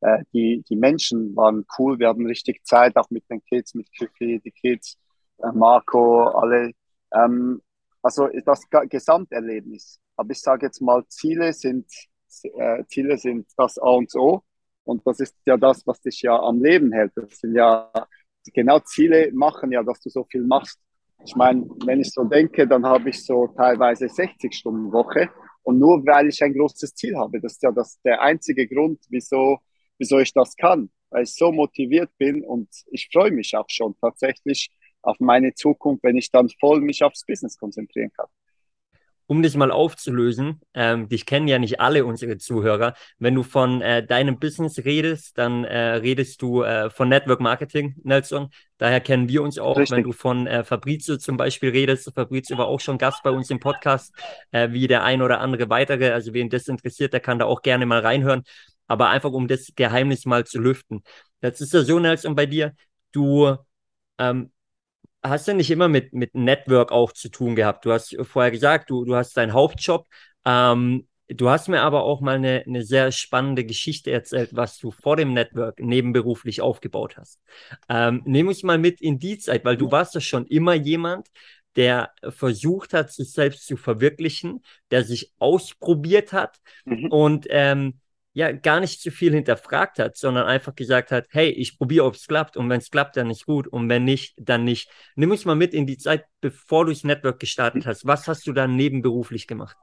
Äh, die, die Menschen waren cool, wir hatten richtig Zeit, auch mit den Kids, mit Küffi, die Kids. Äh, Marco, alle. Ähm, also das Gesamterlebnis. Aber ich sage jetzt mal, Ziele sind, äh, Ziele sind das A und O. Und das ist ja das, was dich ja am Leben hält. Das sind ja genau Ziele machen ja, dass du so viel machst. Ich meine, wenn ich so denke, dann habe ich so teilweise 60 Stunden Woche. Und nur weil ich ein großes Ziel habe, das ist ja das, der einzige Grund, wieso, wieso ich das kann. Weil ich so motiviert bin und ich freue mich auch schon tatsächlich auf meine Zukunft, wenn ich dann voll mich aufs Business konzentrieren kann. Um das mal aufzulösen, ähm, dich kennen ja nicht alle unsere Zuhörer. Wenn du von äh, deinem Business redest, dann äh, redest du äh, von Network Marketing, Nelson. Daher kennen wir uns auch. Richtig. Wenn du von äh, Fabrizio zum Beispiel redest, Fabrizio war auch schon Gast bei uns im Podcast, äh, wie der ein oder andere weitere. Also wen das interessiert, der kann da auch gerne mal reinhören. Aber einfach um das Geheimnis mal zu lüften. Jetzt ist ja so, Nelson, bei dir, du ähm, hast du nicht immer mit, mit Network auch zu tun gehabt? Du hast vorher gesagt, du, du hast deinen Hauptjob. Ähm, du hast mir aber auch mal eine, eine sehr spannende Geschichte erzählt, was du vor dem Network nebenberuflich aufgebaut hast. Ähm, nimm uns mal mit in die Zeit, weil du warst ja schon immer jemand, der versucht hat, sich selbst zu verwirklichen, der sich ausprobiert hat mhm. und ähm, ja gar nicht zu viel hinterfragt hat, sondern einfach gesagt hat, hey, ich probiere, ob es klappt und wenn es klappt, dann ist gut und wenn nicht, dann nicht. Nimm uns mal mit in die Zeit, bevor du das Network gestartet hast. Was hast du dann nebenberuflich gemacht?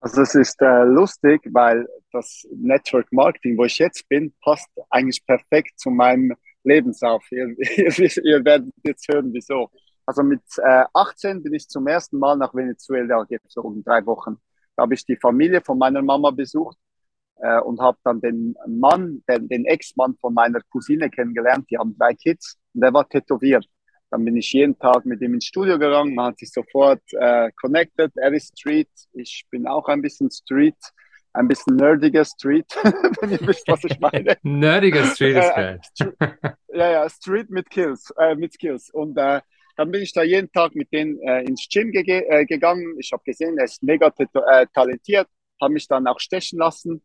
Also es ist äh, lustig, weil das Network Marketing, wo ich jetzt bin, passt eigentlich perfekt zu meinem Lebenslauf. Ihr, <laughs> ihr, ihr werdet jetzt hören, wieso. Also mit äh, 18 bin ich zum ersten Mal nach Venezuela geflogen, drei Wochen. Da habe ich die Familie von meiner Mama besucht äh, und habe dann den Mann, den, den Ex-Mann von meiner Cousine kennengelernt. Die haben drei Kids. und er war tätowiert. Dann bin ich jeden Tag mit ihm ins Studio gegangen, man hat sich sofort äh, connected. Er ist Street, ich bin auch ein bisschen Street, ein bisschen nerdiger Street, <laughs> wenn ihr wisst, was ich meine. <laughs> nerdiger Street ist geil. ja, ja, Street mit Kills, äh, mit Skills. Und äh, dann bin ich da jeden Tag mit denen äh, ins Gym ge äh, gegangen. Ich habe gesehen, er ist mega äh, talentiert, habe mich dann auch stechen lassen.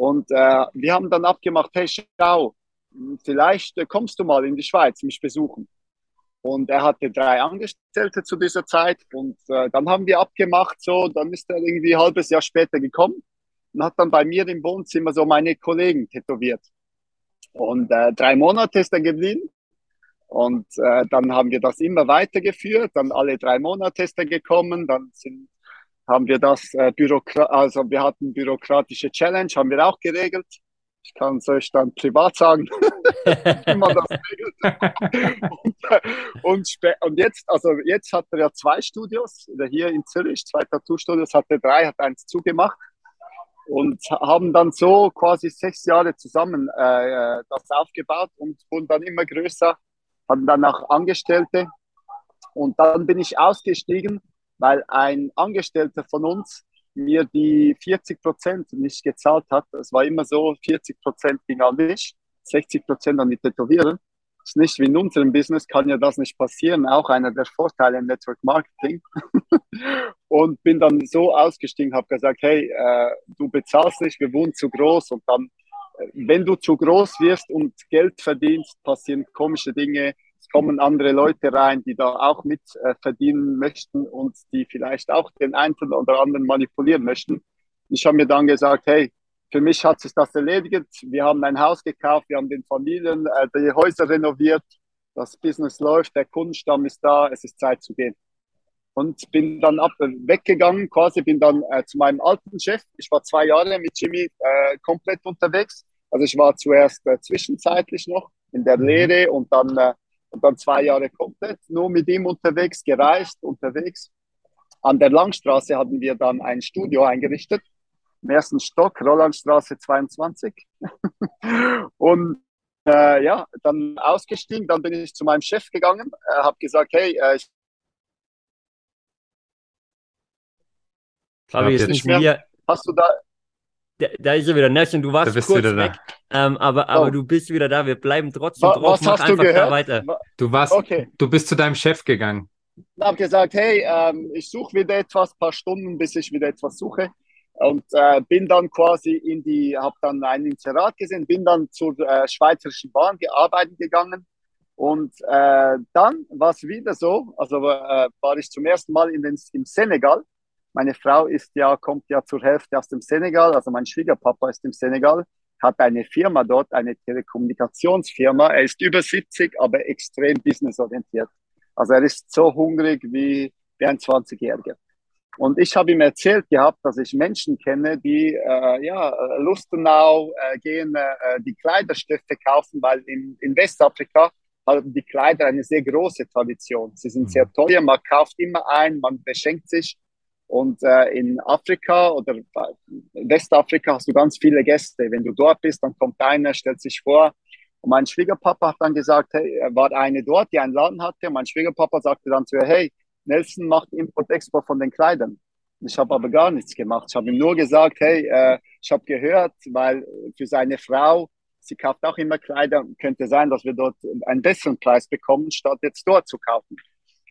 Und äh, wir haben dann abgemacht, hey, schau, vielleicht äh, kommst du mal in die Schweiz mich besuchen. Und er hatte drei Angestellte zu dieser Zeit. Und äh, dann haben wir abgemacht, so, dann ist er irgendwie ein halbes Jahr später gekommen und hat dann bei mir im Wohnzimmer so meine Kollegen tätowiert. Und äh, drei Monate ist er geblieben. Und äh, dann haben wir das immer weitergeführt. Dann alle drei Monate ist er gekommen. Dann sind, haben wir das äh, Bürokrat, also wir hatten bürokratische Challenge, haben wir auch geregelt. Ich kann es euch dann privat sagen, <laughs> wie man das <laughs> regelt. und, und, und, jetzt, also jetzt hat er ja zwei Studios, hier in Zürich, zwei Tattoo-Studios, hatte drei, hat eins zugemacht und haben dann so quasi sechs Jahre zusammen äh, das aufgebaut und wurden dann immer größer, hatten dann auch Angestellte und dann bin ich ausgestiegen, weil ein Angestellter von uns mir die 40 Prozent nicht gezahlt hat. Es war immer so, 40 Prozent ging an mich, 60 Prozent an die Tätowieren. Das ist nicht wie in unserem Business, kann ja das nicht passieren. Auch einer der Vorteile im Network Marketing. <laughs> und bin dann so ausgestiegen, habe gesagt, hey, äh, du bezahlst nicht, wir wohnen zu groß. Und dann, äh, wenn du zu groß wirst und Geld verdienst, passieren komische Dinge kommen andere Leute rein, die da auch mit äh, verdienen möchten und die vielleicht auch den einen oder anderen manipulieren möchten. Ich habe mir dann gesagt, hey, für mich hat sich das erledigt. Wir haben ein Haus gekauft, wir haben den Familien äh, die Häuser renoviert, das Business läuft, der Kundenstamm ist da, es ist Zeit zu gehen. Und bin dann ab, weggegangen, quasi bin dann äh, zu meinem alten Chef. Ich war zwei Jahre mit Jimmy äh, komplett unterwegs. Also ich war zuerst äh, zwischenzeitlich noch in der mhm. Lehre und dann äh, und dann zwei Jahre komplett nur mit ihm unterwegs, gereist, unterwegs. An der Langstraße hatten wir dann ein Studio eingerichtet, im ersten Stock, Rolandstraße 22. <laughs> und äh, ja, dann ausgestiegen, dann bin ich zu meinem Chef gegangen, äh, habe gesagt, hey, äh, ich Fabi ist nicht mehr. Hast du da, da, da ist er wieder. Nelson, du warst kurz weg, ähm, aber, aber oh. du bist wieder da. Wir bleiben trotzdem drauf. Was Mach hast einfach du gehört? da weiter. Du warst, okay. du bist zu deinem Chef gegangen. Ich habe gesagt, hey, ähm, ich suche wieder etwas, paar Stunden, bis ich wieder etwas suche. Und äh, bin dann quasi in die, habe dann ein Inserat gesehen, bin dann zur äh, Schweizerischen Bahn gearbeitet gegangen. Und äh, dann war es wieder so, also äh, war ich zum ersten Mal in den, im Senegal meine Frau ist ja, kommt ja zur Hälfte aus dem Senegal, also mein Schwiegerpapa ist im Senegal, hat eine Firma dort, eine Telekommunikationsfirma. Er ist über 70, aber extrem businessorientiert. Also er ist so hungrig wie, wie ein 20-Jähriger. Und ich habe ihm erzählt gehabt, dass ich Menschen kenne, die äh, ja, Lustenau äh, gehen, äh, die Kleiderstifte kaufen, weil in, in Westafrika haben die Kleider eine sehr große Tradition. Sie sind sehr mhm. teuer, man kauft immer ein, man beschenkt sich. Und äh, in Afrika oder Westafrika hast du ganz viele Gäste. Wenn du dort bist, dann kommt einer, stellt sich vor. Und mein Schwiegerpapa hat dann gesagt, hey, er war eine dort, die einen Laden hatte. Und mein Schwiegerpapa sagte dann zu ihr, hey, Nelson macht Import-Export von den Kleidern. Ich habe aber gar nichts gemacht. Ich habe ihm nur gesagt, hey, äh, ich habe gehört, weil für seine Frau, sie kauft auch immer Kleider, könnte sein, dass wir dort einen besseren Preis bekommen, statt jetzt dort zu kaufen.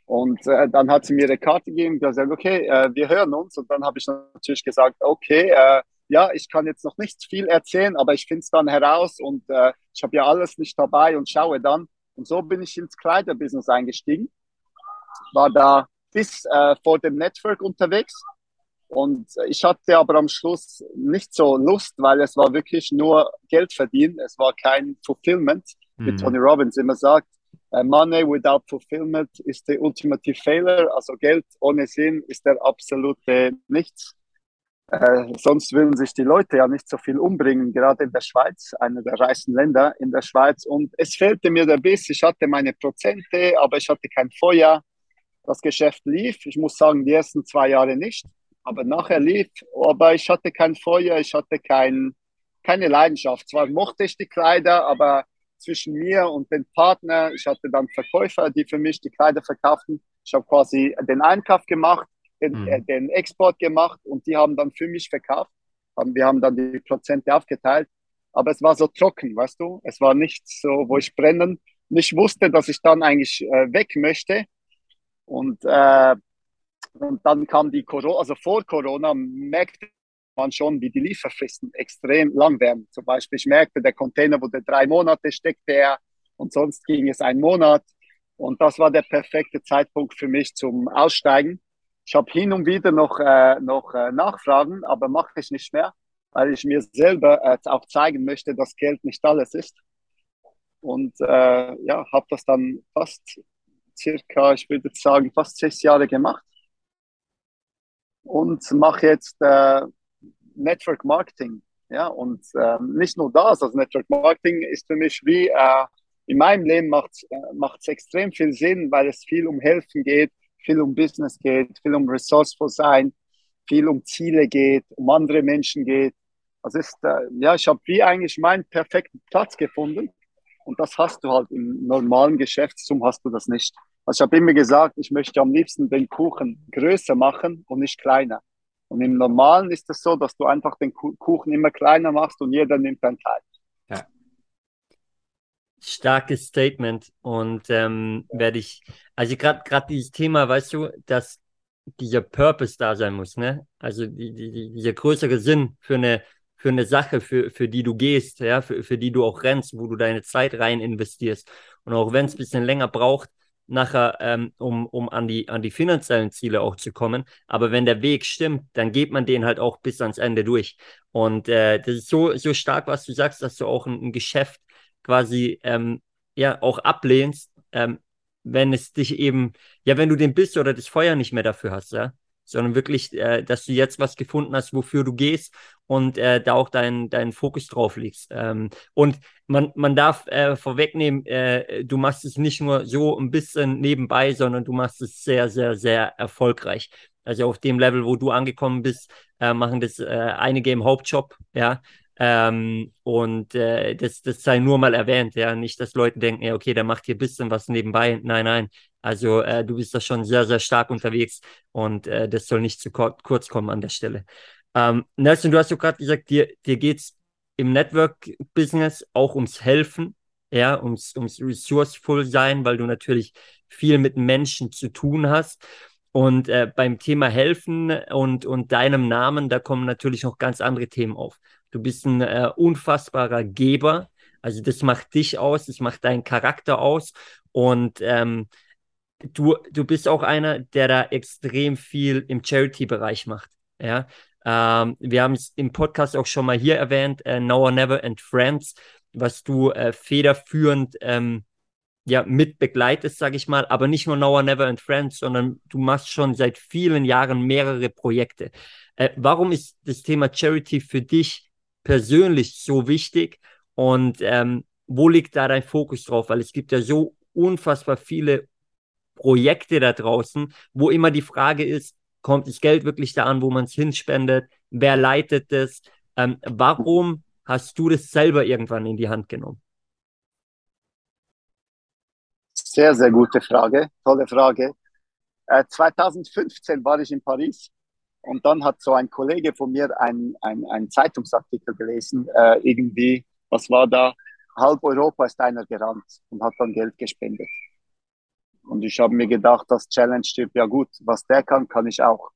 Und äh, dann hat sie mir eine Karte gegeben und gesagt, okay, äh, wir hören uns. Und dann habe ich natürlich gesagt, okay, äh, ja, ich kann jetzt noch nicht viel erzählen, aber ich finde es dann heraus und äh, ich habe ja alles nicht dabei und schaue dann. Und so bin ich ins Kleiderbusiness eingestiegen, war da bis äh, vor dem Network unterwegs. Und ich hatte aber am Schluss nicht so Lust, weil es war wirklich nur Geld verdienen. Es war kein Fulfillment, wie mhm. Tony Robbins immer sagt. Money without fulfillment ist der ultimative Failure. Also Geld ohne Sinn ist der absolute Nichts. Äh, sonst würden sich die Leute ja nicht so viel umbringen, gerade in der Schweiz, einer der reichsten Länder in der Schweiz. Und es fehlte mir der Biss. Ich hatte meine Prozente, aber ich hatte kein Feuer. Das Geschäft lief. Ich muss sagen, die ersten zwei Jahre nicht, aber nachher lief. Aber ich hatte kein Feuer, ich hatte kein, keine Leidenschaft. Zwar mochte ich die Kleider, aber zwischen mir und dem Partner. Ich hatte dann Verkäufer, die für mich die Kleider verkauften. Ich habe quasi den Einkauf gemacht, den, mhm. äh, den Export gemacht und die haben dann für mich verkauft. Wir haben dann die Prozente aufgeteilt. Aber es war so trocken, weißt du? Es war nichts so, wo ich brennen nicht wusste, dass ich dann eigentlich äh, weg möchte. Und, äh, und dann kam die Corona, also vor Corona merkte man schon, wie die Lieferfristen extrem lang werden. Zum Beispiel, ich merkte, der Container wurde drei Monate, steckte er und sonst ging es einen Monat. Und das war der perfekte Zeitpunkt für mich zum Aussteigen. Ich habe hin und wieder noch, äh, noch äh, Nachfragen, aber mache ich nicht mehr, weil ich mir selber äh, auch zeigen möchte, dass Geld nicht alles ist. Und äh, ja, habe das dann fast circa, ich würde sagen, fast sechs Jahre gemacht. Und mache jetzt äh, Network Marketing. Ja, und äh, nicht nur das, also Network Marketing ist für mich wie äh, in meinem Leben macht es äh, extrem viel Sinn, weil es viel um Helfen geht, viel um Business geht, viel um resourceful sein, viel um Ziele geht, um andere Menschen geht. Also ist, äh, ja, ich habe wie eigentlich meinen perfekten Platz gefunden und das hast du halt im normalen Geschäftstum hast du das nicht. Also ich habe immer gesagt, ich möchte am liebsten den Kuchen größer machen und nicht kleiner. Und im Normalen ist es das so, dass du einfach den Kuchen immer kleiner machst und jeder nimmt einen Teil. Ja. Starkes Statement und ähm, werde ich, also gerade gerade dieses Thema, weißt du, dass dieser Purpose da sein muss, ne? Also die, die, dieser größere Sinn für eine für eine Sache, für, für die du gehst, ja, für, für die du auch rennst, wo du deine Zeit rein investierst. Und auch wenn es ein bisschen länger braucht, nachher, ähm, um, um an, die, an die finanziellen Ziele auch zu kommen. Aber wenn der Weg stimmt, dann geht man den halt auch bis ans Ende durch. Und äh, das ist so, so stark, was du sagst, dass du auch ein, ein Geschäft quasi ähm, ja auch ablehnst, ähm, wenn es dich eben, ja, wenn du den Biss oder das Feuer nicht mehr dafür hast, ja sondern wirklich, äh, dass du jetzt was gefunden hast, wofür du gehst und äh, da auch deinen dein Fokus drauf legst. Ähm, und man, man darf äh, vorwegnehmen, äh, du machst es nicht nur so ein bisschen nebenbei, sondern du machst es sehr, sehr, sehr erfolgreich. Also auf dem Level, wo du angekommen bist, äh, machen das äh, einige im Hauptjob, ja. Ähm, und äh, das, das sei nur mal erwähnt, ja. Nicht, dass Leute denken, ja, okay, der macht hier bisschen was nebenbei. Nein, nein. Also äh, du bist da schon sehr, sehr stark unterwegs und äh, das soll nicht zu kurz kommen an der Stelle. Ähm, Nelson, du hast ja gerade gesagt, dir, dir geht es im Network-Business auch ums Helfen, ja, ums, ums resourceful sein, weil du natürlich viel mit Menschen zu tun hast. Und äh, beim Thema Helfen und, und deinem Namen, da kommen natürlich noch ganz andere Themen auf. Du bist ein äh, unfassbarer Geber. Also das macht dich aus, das macht deinen Charakter aus. Und ähm, du, du bist auch einer, der da extrem viel im Charity-Bereich macht. Ja. Ähm, wir haben es im Podcast auch schon mal hier erwähnt, äh, Now or Never and Friends, was du äh, federführend ähm, ja, mit begleitest, sage ich mal, aber nicht nur Now or Never and Friends, sondern du machst schon seit vielen Jahren mehrere Projekte. Äh, warum ist das Thema Charity für dich persönlich so wichtig und ähm, wo liegt da dein Fokus drauf? Weil es gibt ja so unfassbar viele Projekte da draußen, wo immer die Frage ist, kommt das Geld wirklich da an, wo man es hinspendet? Wer leitet das? Ähm, warum hast du das selber irgendwann in die Hand genommen? Sehr, sehr gute Frage, tolle Frage. Äh, 2015 war ich in Paris und dann hat so ein Kollege von mir einen ein Zeitungsartikel gelesen, äh, irgendwie, was war da? Halb Europa ist einer gerannt und hat dann Geld gespendet. Und ich habe mir gedacht, das Challenge-Typ, ja gut, was der kann, kann ich auch.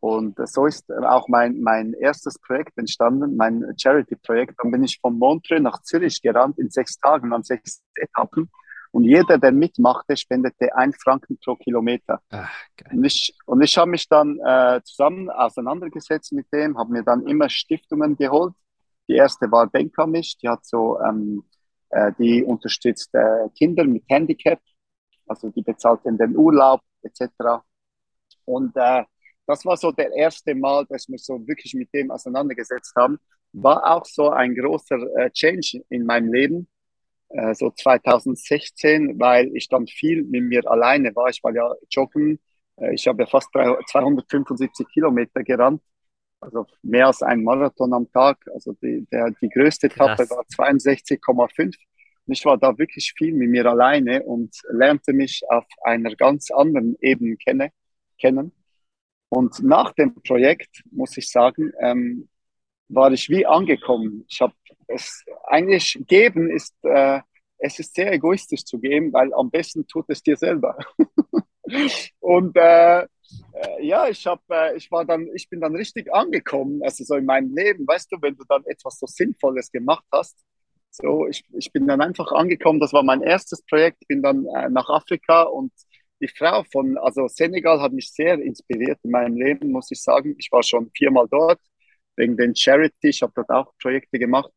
Und so ist auch mein, mein erstes Projekt entstanden, mein Charity-Projekt. Dann bin ich von Montreux nach Zürich gerannt in sechs Tagen an sechs Etappen. Und jeder, der mitmachte, spendete ein Franken pro Kilometer. Ach, und ich, und ich habe mich dann äh, zusammen auseinandergesetzt mit dem, habe mir dann immer Stiftungen geholt. Die erste war Denkamisch, die hat so, ähm, äh, die unterstützt äh, Kinder mit Handicap also die bezahlt in den Urlaub etc. Und äh, das war so der erste Mal, dass wir so wirklich mit dem auseinandergesetzt haben. War auch so ein großer äh, Change in meinem Leben, äh, so 2016, weil ich dann viel mit mir alleine war. Ich war ja joggen, äh, ich habe ja fast 275 Kilometer gerannt Also mehr als ein Marathon am Tag. Also die, der, die größte Etappe war 62,5. Und ich war da wirklich viel mit mir alleine und lernte mich auf einer ganz anderen Ebene kenne, kennen. Und nach dem Projekt, muss ich sagen, ähm, war ich wie angekommen. Ich habe es eigentlich geben ist, äh, es ist sehr egoistisch zu geben, weil am besten tut es dir selber. <laughs> und äh, äh, ja, ich habe, äh, ich war dann, ich bin dann richtig angekommen, also so in meinem Leben, weißt du, wenn du dann etwas so Sinnvolles gemacht hast. So, ich, ich bin dann einfach angekommen. Das war mein erstes Projekt. Bin dann äh, nach Afrika und die Frau von, also Senegal hat mich sehr inspiriert in meinem Leben, muss ich sagen. Ich war schon viermal dort wegen den Charity. Ich habe dort auch Projekte gemacht.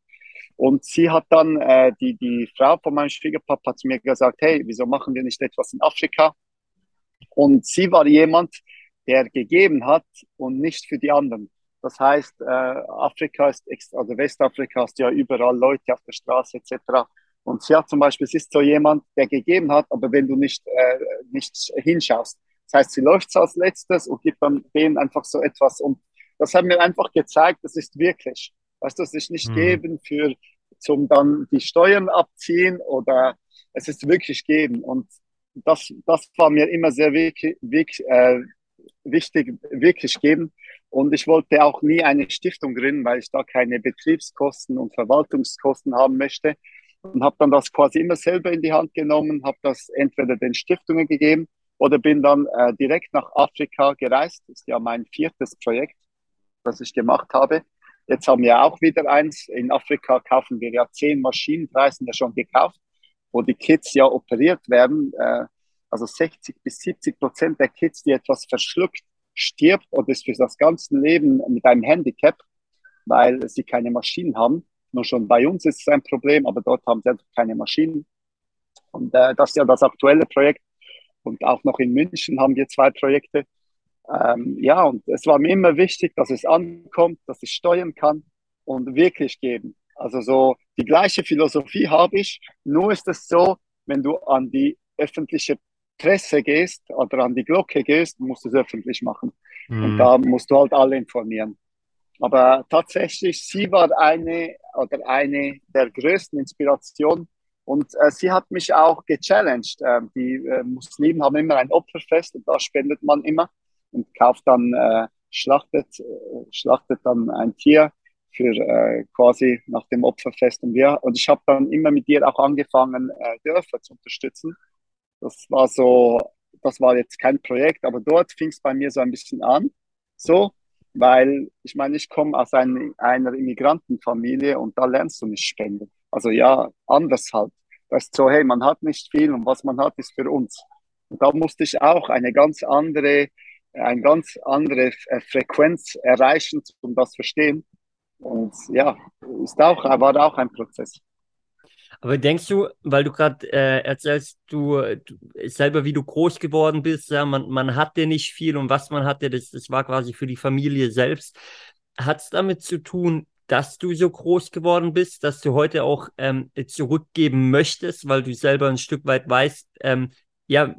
Und sie hat dann, äh, die, die Frau von meinem Schwiegerpapa zu mir gesagt, hey, wieso machen wir nicht etwas in Afrika? Und sie war jemand, der gegeben hat und nicht für die anderen. Das heißt, äh, Afrika ist, also Westafrika ist ja überall Leute auf der Straße etc. Und sie hat zum Beispiel, es ist so jemand, der gegeben hat, aber wenn du nicht, äh, nicht hinschaust. Das heißt, sie läuft als letztes und gibt dann denen einfach so etwas. Und das hat mir einfach gezeigt, das ist wirklich. Weißt du, es ist nicht mhm. geben für, zum dann die Steuern abziehen oder es ist wirklich geben. Und das, das war mir immer sehr wichtig, äh, wichtig, wirklich geben. Und ich wollte auch nie eine Stiftung gründen, weil ich da keine Betriebskosten und Verwaltungskosten haben möchte. Und habe dann das quasi immer selber in die Hand genommen, habe das entweder den Stiftungen gegeben oder bin dann äh, direkt nach Afrika gereist. Das ist ja mein viertes Projekt, das ich gemacht habe. Jetzt haben wir auch wieder eins. In Afrika kaufen wir ja zehn Maschinen, drei sind ja schon gekauft, wo die Kids ja operiert werden. Äh, also 60 bis 70 Prozent der Kids, die etwas verschluckt, stirbt und ist für das ganze Leben mit einem Handicap, weil sie keine Maschinen haben. Nur schon bei uns ist es ein Problem, aber dort haben sie einfach keine Maschinen. Und äh, das ist ja das aktuelle Projekt. Und auch noch in München haben wir zwei Projekte. Ähm, ja, und es war mir immer wichtig, dass es ankommt, dass ich steuern kann und wirklich geben. Also so die gleiche Philosophie habe ich, nur ist es so, wenn du an die öffentliche Presse gehst oder an die Glocke gehst, musst du es öffentlich machen. Mhm. Und da musst du halt alle informieren. Aber tatsächlich, sie war eine oder eine der größten Inspirationen und äh, sie hat mich auch gechallenged. Äh, die äh, Muslimen haben immer ein Opferfest und da spendet man immer und kauft dann, äh, schlachtet, äh, schlachtet dann ein Tier für äh, quasi nach dem Opferfest und wir. Und ich habe dann immer mit ihr auch angefangen, äh, Dörfer zu unterstützen. Das war so, das war jetzt kein Projekt, aber dort fing es bei mir so ein bisschen an. So, weil ich meine, ich komme aus ein, einer Immigrantenfamilie und da lernst du nicht spenden. Also ja, anders halt. Das ist so, hey, man hat nicht viel und was man hat, ist für uns. Und da musste ich auch eine ganz andere eine ganz andere äh, Frequenz erreichen, um das zu verstehen. Und ja, ist auch, war auch ein Prozess. Aber denkst du, weil du gerade äh, erzählst, du, du, selber wie du groß geworden bist, ja, man, man hatte nicht viel und was man hatte, das, das war quasi für die Familie selbst. Hat es damit zu tun, dass du so groß geworden bist, dass du heute auch ähm, zurückgeben möchtest, weil du selber ein Stück weit weißt, ähm, ja,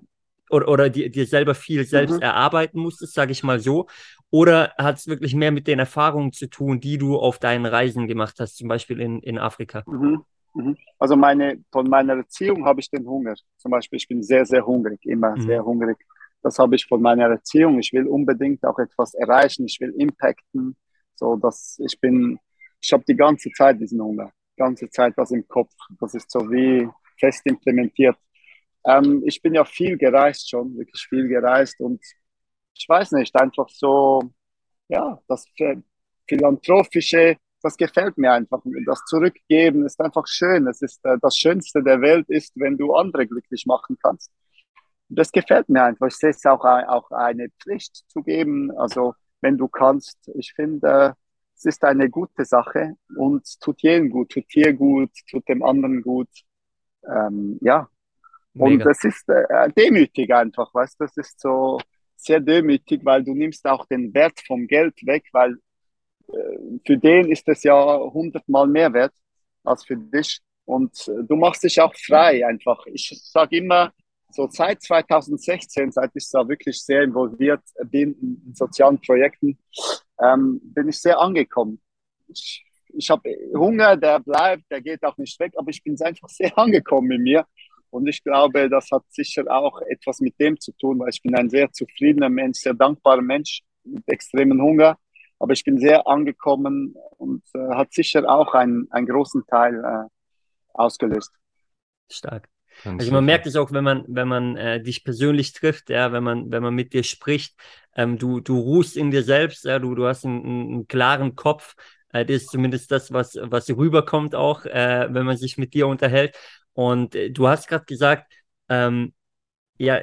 oder, oder dir, dir selber viel selbst mhm. erarbeiten musstest, sage ich mal so? Oder hat es wirklich mehr mit den Erfahrungen zu tun, die du auf deinen Reisen gemacht hast, zum Beispiel in, in Afrika? Mhm. Mhm. Also meine, von meiner Erziehung habe ich den Hunger. Zum Beispiel, ich bin sehr, sehr hungrig, immer mhm. sehr hungrig. Das habe ich von meiner Erziehung. Ich will unbedingt auch etwas erreichen. Ich will impacten. So, dass ich bin, ich habe die ganze Zeit diesen Hunger. Die ganze Zeit was im Kopf. Das ist so wie fest implementiert. Ähm, ich bin ja viel gereist schon, wirklich viel gereist und ich weiß nicht, einfach so, ja, das Philanthropische, das gefällt mir einfach. Das Zurückgeben ist einfach schön. Es ist äh, das Schönste der Welt ist, wenn du andere glücklich machen kannst. Das gefällt mir einfach. Ich sehe es auch, auch eine Pflicht zu geben. Also wenn du kannst, ich finde, es ist eine gute Sache und tut jedem gut, tut dir gut, tut dem anderen gut. Ähm, ja, und Mega. das ist äh, demütig einfach, weißt du, das ist so sehr demütig, weil du nimmst auch den Wert vom Geld weg, weil äh, für den ist es ja hundertmal mehr wert als für dich. Und äh, du machst dich auch frei einfach. Ich sage immer, so seit 2016, seit ich da wirklich sehr involviert bin in, in sozialen Projekten, ähm, bin ich sehr angekommen. Ich, ich habe Hunger, der bleibt, der geht auch nicht weg, aber ich bin einfach sehr angekommen in mir. Und ich glaube, das hat sicher auch etwas mit dem zu tun, weil ich bin ein sehr zufriedener Mensch, sehr dankbarer Mensch mit extremen Hunger. Aber ich bin sehr angekommen und äh, hat sicher auch einen, einen großen Teil äh, ausgelöst. Stark. Also man merkt es auch, wenn man, wenn man äh, dich persönlich trifft, ja, wenn man, wenn man mit dir spricht, ähm, du, du ruhst in dir selbst, ja, du, du hast einen, einen klaren Kopf. Äh, das ist zumindest das, was, was rüberkommt auch, äh, wenn man sich mit dir unterhält. Und äh, du hast gerade gesagt, ähm, ja,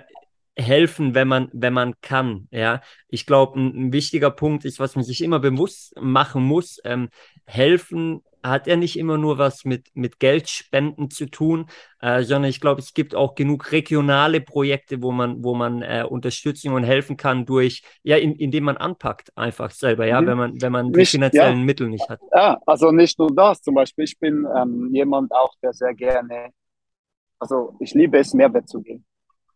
helfen, wenn man, wenn man kann. Ja, ich glaube, ein, ein, wichtiger Punkt ist, was man sich immer bewusst machen muss. Ähm, helfen hat ja nicht immer nur was mit, mit Geldspenden zu tun, äh, sondern ich glaube, es gibt auch genug regionale Projekte, wo man, wo man äh, Unterstützung und helfen kann durch, ja, in, indem man anpackt einfach selber, ja, mhm. wenn man, wenn man die finanziellen ja. Mittel nicht hat. Ja, also nicht nur das, zum Beispiel, ich bin ähm, jemand auch, der sehr gerne, also ich liebe es, Mehrwert zu geben.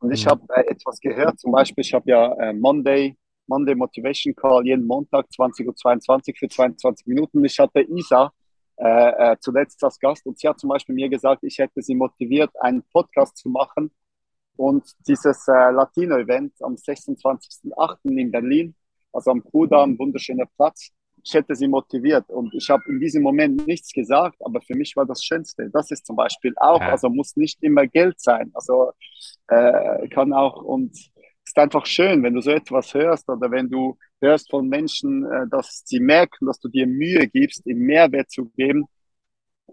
Und ich mhm. habe äh, etwas gehört, zum Beispiel, ich habe ja äh, Monday, Monday Motivation Call jeden Montag 20.22 Uhr für 22 Minuten. Ich hatte Isa äh, äh, zuletzt als Gast und sie hat zum Beispiel mir gesagt, ich hätte sie motiviert, einen Podcast zu machen und dieses äh, Latino-Event am 26.08. in Berlin, also am Kudamm, wunderschöner Platz, ich hätte sie motiviert und ich habe in diesem Moment nichts gesagt, aber für mich war das Schönste. Das ist zum Beispiel auch, ja. also muss nicht immer Geld sein, also äh, kann auch und ist einfach schön, wenn du so etwas hörst oder wenn du hörst von Menschen, äh, dass sie merken, dass du dir Mühe gibst, ihm Mehrwert zu geben,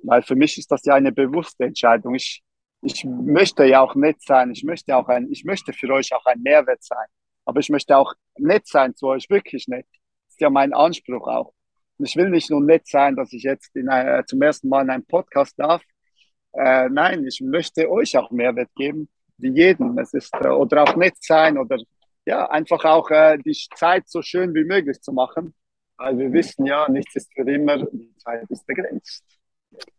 weil für mich ist das ja eine bewusste Entscheidung. Ich, ich möchte ja auch nett sein, ich möchte auch ein, ich möchte für euch auch ein Mehrwert sein, aber ich möchte auch nett sein zu euch, wirklich nett ja mein Anspruch auch. Und ich will nicht nur nett sein, dass ich jetzt in ein, äh, zum ersten Mal in einem Podcast darf. Äh, nein, ich möchte euch auch Mehrwert geben, wie jedem. Es ist, äh, oder auch nett sein oder ja, einfach auch äh, die Zeit so schön wie möglich zu machen. Weil wir wissen ja, nichts ist für immer, die Zeit ist begrenzt.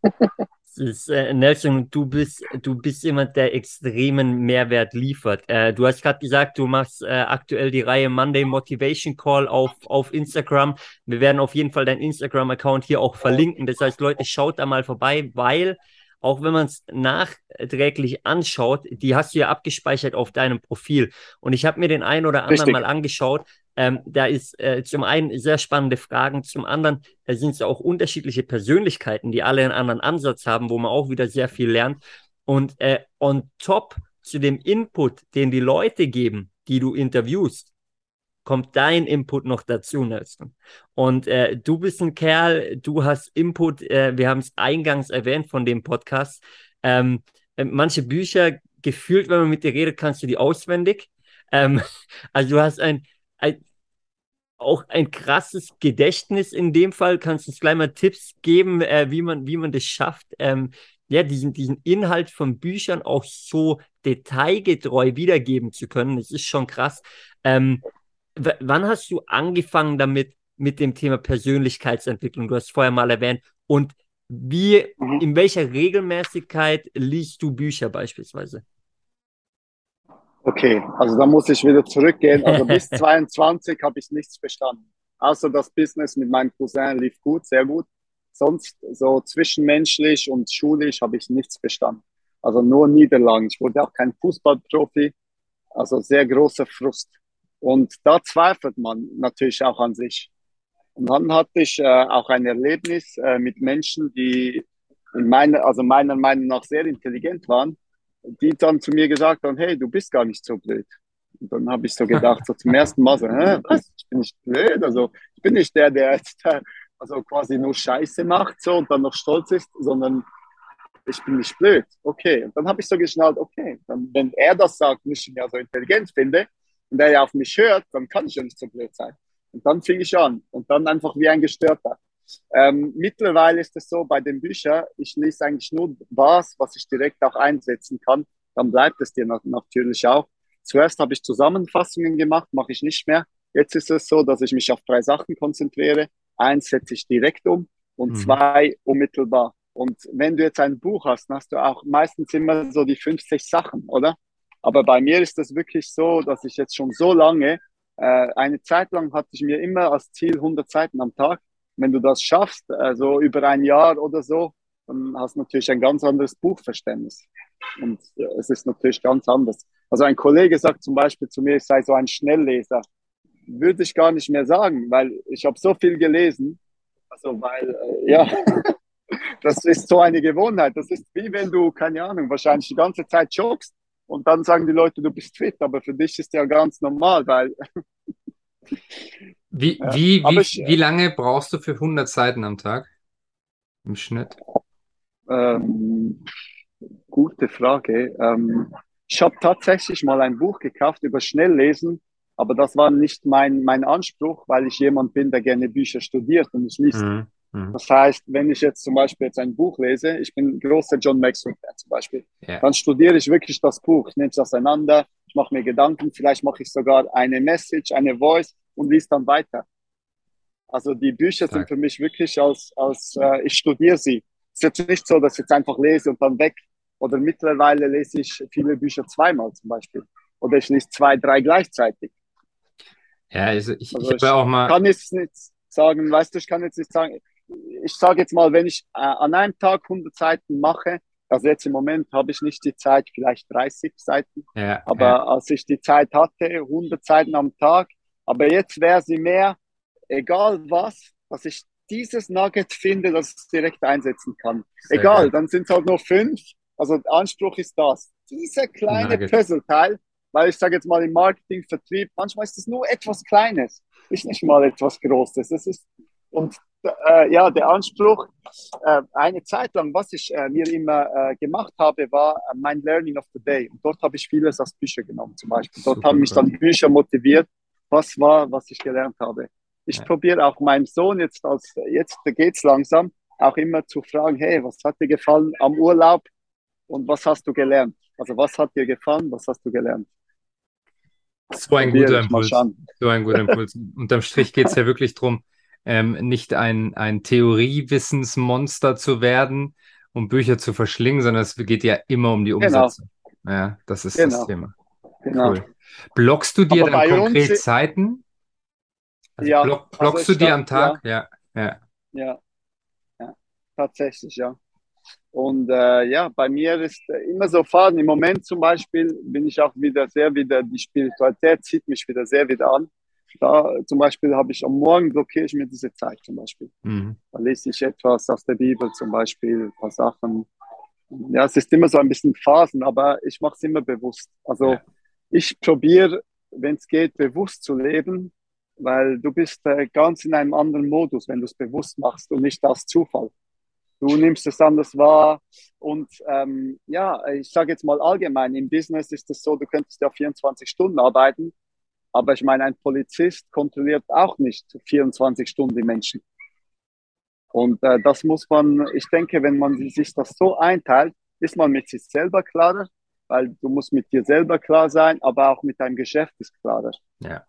<laughs> ist, äh, Nelson, du bist, du bist jemand, der extremen Mehrwert liefert. Äh, du hast gerade gesagt, du machst äh, aktuell die Reihe Monday Motivation Call auf, auf Instagram. Wir werden auf jeden Fall deinen Instagram-Account hier auch verlinken. Das heißt, Leute, schaut da mal vorbei, weil auch wenn man es nachträglich anschaut, die hast du ja abgespeichert auf deinem Profil. Und ich habe mir den einen oder anderen Richtig. mal angeschaut. Ähm, da ist äh, zum einen sehr spannende Fragen, zum anderen da sind es auch unterschiedliche Persönlichkeiten, die alle einen anderen Ansatz haben, wo man auch wieder sehr viel lernt. Und äh, on top zu dem Input, den die Leute geben, die du interviewst, kommt dein Input noch dazu, Nelson. Und äh, du bist ein Kerl, du hast Input, äh, wir haben es eingangs erwähnt von dem Podcast. Ähm, äh, manche Bücher, gefühlt, wenn man mit dir redet, kannst du die auswendig. Ähm, <laughs> also du hast ein, ein, auch ein krasses Gedächtnis in dem Fall. Kannst du uns gleich mal Tipps geben, äh, wie, man, wie man das schafft, ähm, ja, diesen, diesen Inhalt von Büchern auch so detailgetreu wiedergeben zu können. Das ist schon krass. Ähm, wann hast du angefangen damit, mit dem Thema Persönlichkeitsentwicklung? Du hast vorher mal erwähnt. Und wie, mhm. in welcher Regelmäßigkeit liest du Bücher beispielsweise? Okay, also da muss ich wieder zurückgehen. Also bis <laughs> 22 habe ich nichts verstanden. Außer das Business mit meinem Cousin lief gut, sehr gut. Sonst so zwischenmenschlich und schulisch habe ich nichts verstanden. Also nur Niederlagen. Ich wurde auch kein Fußballprofi. Also sehr großer Frust. Und da zweifelt man natürlich auch an sich. Und dann hatte ich äh, auch ein Erlebnis äh, mit Menschen, die in meiner, also meiner Meinung nach sehr intelligent waren, die dann zu mir gesagt haben, hey, du bist gar nicht so blöd. Und dann habe ich so gedacht, so zum ersten Mal so, Hä, was? Ich bin nicht blöd. Also ich bin nicht der, der jetzt also quasi nur Scheiße macht so und dann noch stolz ist, sondern ich bin nicht blöd. Okay. Und dann habe ich so geschnallt, okay, dann, wenn er das sagt und ich ihn ja so intelligent finde, und der ja auf mich hört, dann kann ich ja nicht so blöd sein. Und dann fing ich an und dann einfach wie ein Gestörter. Ähm, mittlerweile ist es so bei den Büchern, ich lese eigentlich nur was, was ich direkt auch einsetzen kann. Dann bleibt es dir natürlich auch. Zuerst habe ich Zusammenfassungen gemacht, mache ich nicht mehr. Jetzt ist es so, dass ich mich auf drei Sachen konzentriere. Eins setze ich direkt um und mhm. zwei unmittelbar. Und wenn du jetzt ein Buch hast, dann hast du auch meistens immer so die 50 Sachen, oder? Aber bei mir ist es wirklich so, dass ich jetzt schon so lange äh, eine Zeit lang hatte ich mir immer als Ziel 100 Seiten am Tag. Wenn du das schaffst, also über ein Jahr oder so, dann hast du natürlich ein ganz anderes Buchverständnis. Und äh, es ist natürlich ganz anders. Also ein Kollege sagt zum Beispiel zu mir, ich sei so ein Schnellleser. Würde ich gar nicht mehr sagen, weil ich habe so viel gelesen. Also weil, äh, ja, <laughs> das ist so eine Gewohnheit. Das ist wie wenn du, keine Ahnung, wahrscheinlich die ganze Zeit joggst und dann sagen die Leute, du bist fit, aber für dich ist ja ganz normal, weil. <laughs> wie, ja. wie, wie, ich, wie lange brauchst du für 100 Seiten am Tag im Schnitt? Ähm, gute Frage. Ähm, ich habe tatsächlich mal ein Buch gekauft über Schnelllesen, aber das war nicht mein, mein Anspruch, weil ich jemand bin, der gerne Bücher studiert und nicht liest. Mhm. Mhm. Das heißt, wenn ich jetzt zum Beispiel jetzt ein Buch lese, ich bin großer John Maxwell-Fan zum Beispiel, ja. dann studiere ich wirklich das Buch, ich nehme es auseinander, ich mache mir Gedanken, vielleicht mache ich sogar eine Message, eine Voice und liest dann weiter. Also die Bücher sind für mich wirklich als, als äh, ich studiere sie. Es ist jetzt nicht so, dass ich jetzt einfach lese und dann weg. Oder mittlerweile lese ich viele Bücher zweimal zum Beispiel. Oder ich lese zwei, drei gleichzeitig. Ja, also ich, also ich habe auch mal. kann jetzt nicht sagen, weißt du, ich kann jetzt nicht sagen, ich sage jetzt mal, wenn ich äh, an einem Tag 100 Seiten mache, also jetzt im Moment habe ich nicht die Zeit, vielleicht 30 Seiten, ja, aber ja. als ich die Zeit hatte, 100 Seiten am Tag, aber jetzt wäre sie mehr, egal was, dass ich dieses Nugget finde, dass ich direkt einsetzen kann. Sehr egal, geil. dann sind es halt nur fünf. Also der Anspruch ist das. Dieser kleine Puzzleteil, weil ich sage jetzt mal im Marketing, Vertrieb, manchmal ist es nur etwas Kleines, ist nicht mal etwas Großes. Das ist, und äh, ja, der Anspruch, äh, eine Zeit lang, was ich äh, mir immer äh, gemacht habe, war äh, mein Learning of the Day. Und dort habe ich vieles aus Büchern genommen, zum Beispiel. Dort Super, haben mich dann Bücher motiviert, was war, was ich gelernt habe. Ich ja. probiere auch meinem Sohn jetzt, als jetzt geht's langsam, auch immer zu fragen, hey, was hat dir gefallen am Urlaub und was hast du gelernt? Also was hat dir gefallen, was hast du gelernt? So ein guter Impuls. So ein guter Impuls. Unterm Strich geht es ja wirklich darum, ähm, nicht ein, ein Theoriewissensmonster zu werden, um Bücher zu verschlingen, sondern es geht ja immer um die genau. Umsetzung. Genau. Ja, das ist genau. das Thema. Genau. Cool. Blockst du dir Aber dann konkret Zeiten? Also ja. Block, also blockst also du dir am Tag? Ja. Ja. ja. ja. Tatsächlich, ja. Und äh, ja, bei mir ist äh, immer so Faden. Im Moment zum Beispiel bin ich auch wieder sehr wieder, die Spiritualität zieht mich wieder sehr wieder an. Da zum Beispiel habe ich am Morgen blockiere ich mir diese Zeit zum Beispiel. Mhm. Da lese ich etwas aus der Bibel zum Beispiel, ein paar Sachen. Ja, es ist immer so ein bisschen Phasen, aber ich mache es immer bewusst. Also ja. Ich probiere, wenn es geht, bewusst zu leben, weil du bist äh, ganz in einem anderen Modus, wenn du es bewusst machst und nicht aus Zufall. Du nimmst es anders wahr und ähm, ja, ich sage jetzt mal allgemein, im Business ist es so, du könntest ja 24 Stunden arbeiten, aber ich meine, ein Polizist kontrolliert auch nicht 24 Stunden die Menschen. Und äh, das muss man, ich denke, wenn man sich das so einteilt, ist man mit sich selber klarer, weil du musst mit dir selber klar sein, aber auch mit deinem Geschäft ist klarer. Ja.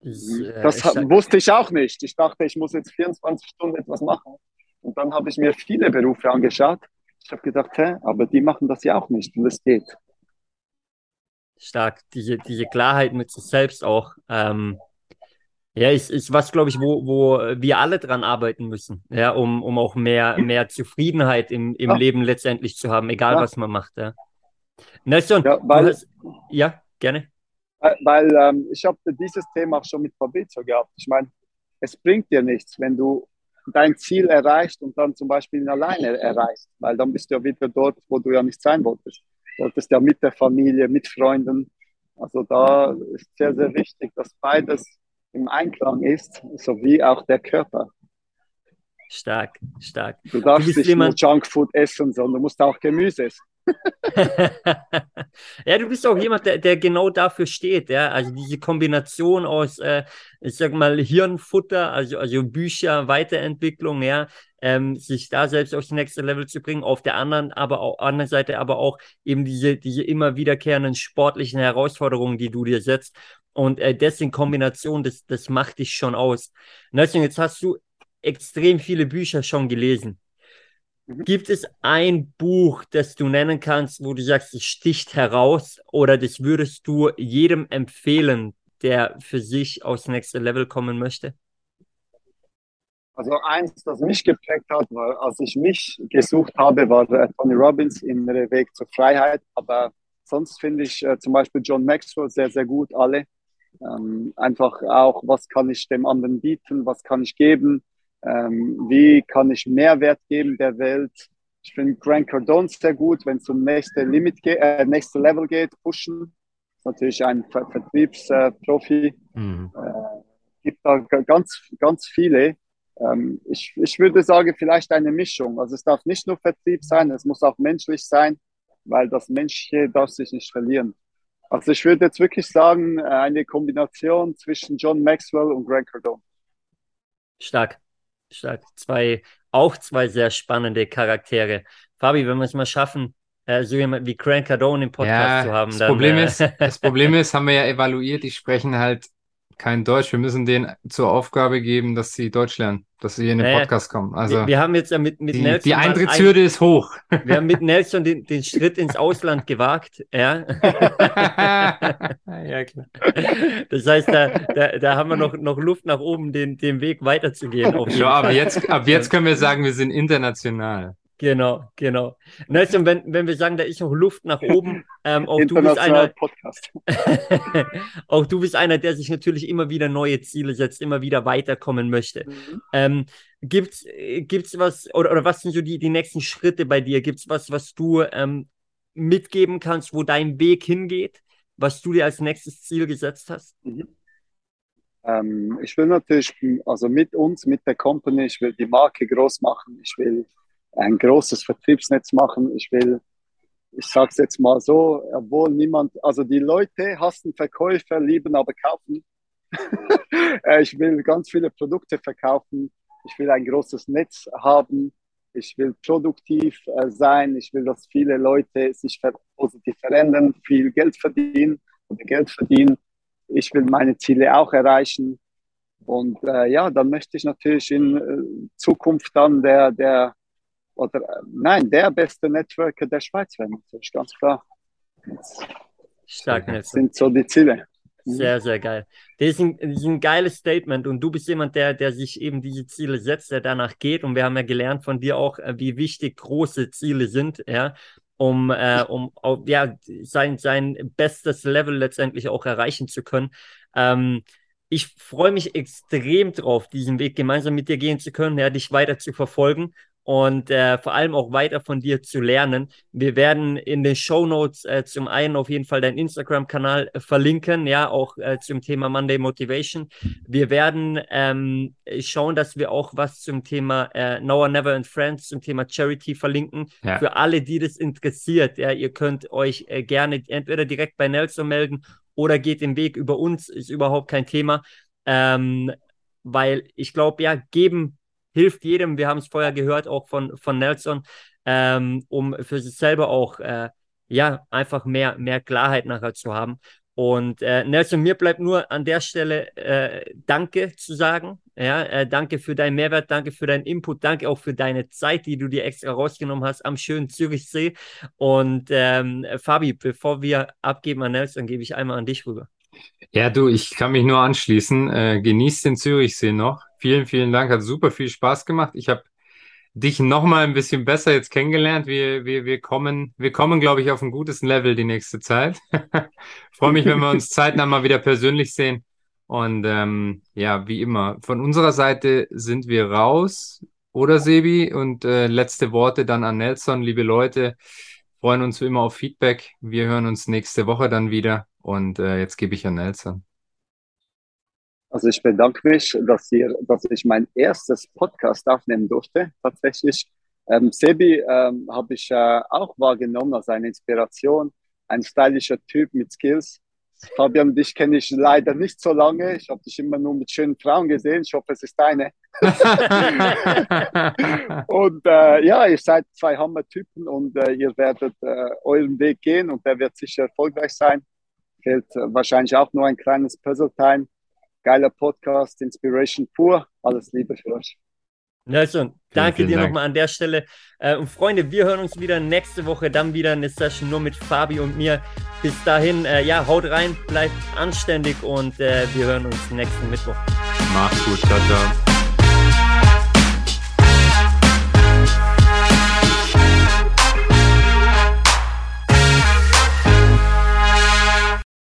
Ich, äh, das ich wusste ich auch nicht. Ich dachte, ich muss jetzt 24 Stunden etwas machen. Und dann habe ich mir viele Berufe angeschaut. Ich habe gedacht, hä, aber die machen das ja auch nicht und es geht stark. Diese, diese Klarheit mit sich selbst auch. Ähm, ja, ist, ist was, glaube ich, wo, wo wir alle dran arbeiten müssen, ja, um, um auch mehr, mehr Zufriedenheit im, im ja. Leben letztendlich zu haben, egal ja. was man macht. Ja. Nelson, ja, weil, hast, ja gerne. Weil ähm, ich habe dieses Thema auch schon mit Fabrizio gehabt. Ich meine, es bringt dir nichts, wenn du dein Ziel erreichst und dann zum Beispiel ihn alleine erreichst, weil dann bist du ja wieder dort, wo du ja nicht sein wolltest solltest ja mit der Familie, mit Freunden. Also da ist sehr, sehr wichtig, dass beides im Einklang ist, sowie auch der Körper. Stark, stark. Du darfst du nicht jemand... nur Junkfood essen, sondern du musst auch Gemüse essen. <laughs> ja, du bist auch jemand, der, der genau dafür steht, ja. Also diese Kombination aus, äh, ich sag mal, Hirnfutter, also, also Bücher, Weiterentwicklung, ja, ähm, sich da selbst aufs nächste Level zu bringen. Auf der anderen, aber auch anderen Seite aber auch eben diese, diese immer wiederkehrenden sportlichen Herausforderungen, die du dir setzt. Und äh, das in Kombination, das, das macht dich schon aus. Nelson, jetzt hast du extrem viele Bücher schon gelesen. Mhm. Gibt es ein Buch, das du nennen kannst, wo du sagst, es sticht heraus oder das würdest du jedem empfehlen, der für sich aufs nächste Level kommen möchte? Also eins, das mich geprägt hat, war, als ich mich gesucht habe, war Tony Robbins in der Weg zur Freiheit. Aber sonst finde ich äh, zum Beispiel John Maxwell sehr, sehr gut, alle. Ähm, einfach auch, was kann ich dem anderen bieten, was kann ich geben, ähm, wie kann ich Mehrwert geben der Welt. Ich finde Grant Cardone sehr gut, wenn es zum nächsten Limit geht, äh, nächste Level geht, pushen. Ist natürlich ein Ver Vertriebsprofi. Mhm. äh, gibt da ganz, ganz viele. Ähm, ich, ich würde sagen, vielleicht eine Mischung. Also es darf nicht nur Vertrieb sein, es muss auch menschlich sein, weil das Menschliche darf sich nicht verlieren. Also ich würde jetzt wirklich sagen, äh, eine Kombination zwischen John Maxwell und Greg Cardone. Stark, stark. Zwei, auch zwei sehr spannende Charaktere. Fabi, wenn wir es mal schaffen, äh, so jemand wie Grant Cardone im Podcast ja, zu haben. Das dann, Problem äh, ist, das Problem ist, haben wir ja evaluiert, die sprechen halt kein Deutsch. Wir müssen denen zur Aufgabe geben, dass sie Deutsch lernen, dass sie in den naja, Podcast kommen. Also wir, wir, haben jetzt ja mit, mit die, Nelson. Die Eintrittshürde ein, ist hoch. <laughs> Wir haben mit Nelson den, den Schritt ins Ausland gewagt. Ja, <laughs> ja klar. Das heißt, da, da, da haben wir noch, noch Luft nach oben, den, den Weg weiterzugehen. ja, aber jetzt, ab jetzt können wir sagen, wir sind international. Genau, genau. Nelson, wenn, wenn wir sagen, da ist noch Luft nach oben, ähm, auch du bist einer, <laughs> auch du bist einer, der sich natürlich immer wieder neue Ziele setzt, immer wieder weiterkommen möchte. Mhm. Ähm, gibt's, gibt's was, oder, oder was sind so die, die nächsten Schritte bei dir? Gibt's was, was du ähm, mitgeben kannst, wo dein Weg hingeht, was du dir als nächstes Ziel gesetzt hast? Mhm. Ähm, ich will natürlich, also mit uns, mit der Company, ich will die Marke groß machen, ich will ein großes Vertriebsnetz machen. Ich will, ich sage es jetzt mal so, obwohl niemand, also die Leute hassen Verkäufer, lieben aber kaufen. <laughs> Äh, ich will ganz viele Produkte verkaufen. Ich will ein großes Netz haben. Ich will produktiv äh, sein. Ich will, dass viele Leute sich positiv verändern, viel Geld verdienen oder Geld verdienen. Ich will meine Ziele auch erreichen. Und äh, ja, dann möchte ich natürlich in äh, Zukunft dann der, der oder nein, der beste Networker der Schweiz wäre natürlich ganz klar. Stark, Das sind so die Ziele. Mhm. Sehr, sehr geil. Das ist, ein, das ist ein geiles Statement und du bist jemand, der, der sich eben diese Ziele setzt, der danach geht und wir haben ja gelernt von dir auch, äh, wie wichtig große Ziele sind, ja, um, äh, um ja, sein, sein bestes Level letztendlich auch erreichen zu können. Ähm, ich freue mich extrem drauf, diesen Weg gemeinsam mit dir gehen zu können, ja, dich weiter zu verfolgen und äh, vor allem auch weiter von dir zu lernen. Wir werden in den Show Notes äh, zum einen auf jeden Fall deinen Instagram-Kanal äh, verlinken, ja, auch äh, zum Thema Monday Motivation. Wir werden ähm, schauen, dass wir auch was zum Thema äh, Now or Never and Friends, zum Thema Charity verlinken. Ja. Für alle, die das interessiert, ja, ihr könnt euch äh, gerne entweder direkt bei Nelson melden oder geht den Weg über uns, ist überhaupt kein Thema. Ähm, weil ich glaube, ja, geben hilft jedem, wir haben es vorher gehört, auch von, von Nelson, ähm, um für sich selber auch äh, ja einfach mehr, mehr Klarheit nachher zu haben. Und äh, Nelson, mir bleibt nur an der Stelle äh, Danke zu sagen. Ja, äh, danke für deinen Mehrwert, danke für deinen Input, danke auch für deine Zeit, die du dir extra rausgenommen hast am schönen Zürichsee. Und ähm, Fabi, bevor wir abgeben an Nelson, gebe ich einmal an dich rüber. Ja, du, ich kann mich nur anschließen. Äh, genieß den Zürichsee noch. Vielen, vielen Dank. Hat super viel Spaß gemacht. Ich habe dich noch mal ein bisschen besser jetzt kennengelernt. Wir, wir, wir kommen, wir kommen, glaube ich, auf ein gutes Level die nächste Zeit. <laughs> Freue mich, wenn wir uns zeitnah mal wieder persönlich sehen. Und ähm, ja, wie immer, von unserer Seite sind wir raus, oder Sebi? Und äh, letzte Worte dann an Nelson, liebe Leute. Freuen uns wie immer auf Feedback. Wir hören uns nächste Woche dann wieder. Und äh, jetzt gebe ich an Nelson. Also ich bedanke mich, dass, ihr, dass ich mein erstes Podcast aufnehmen durfte. Tatsächlich, ähm, Sebi ähm, habe ich äh, auch wahrgenommen als eine Inspiration, ein stylischer Typ mit Skills. Fabian, dich kenne ich leider nicht so lange. Ich habe dich immer nur mit schönen Frauen gesehen. Ich hoffe, es ist deine. <laughs> und äh, ja, ihr seid zwei Hammer-Typen und äh, ihr werdet äh, euren Weg gehen und der wird sicher erfolgreich sein. Fehlt äh, wahrscheinlich auch nur ein kleines Puzzle-Time. Geiler Podcast, Inspiration pur. Alles Liebe für euch. Nelson, danke vielen, vielen dir nochmal an der Stelle. Äh, und Freunde, wir hören uns wieder nächste Woche, dann wieder eine Session nur mit Fabi und mir. Bis dahin, äh, ja, haut rein, bleibt anständig und äh, wir hören uns nächsten Mittwoch. Macht's gut, ciao, ciao.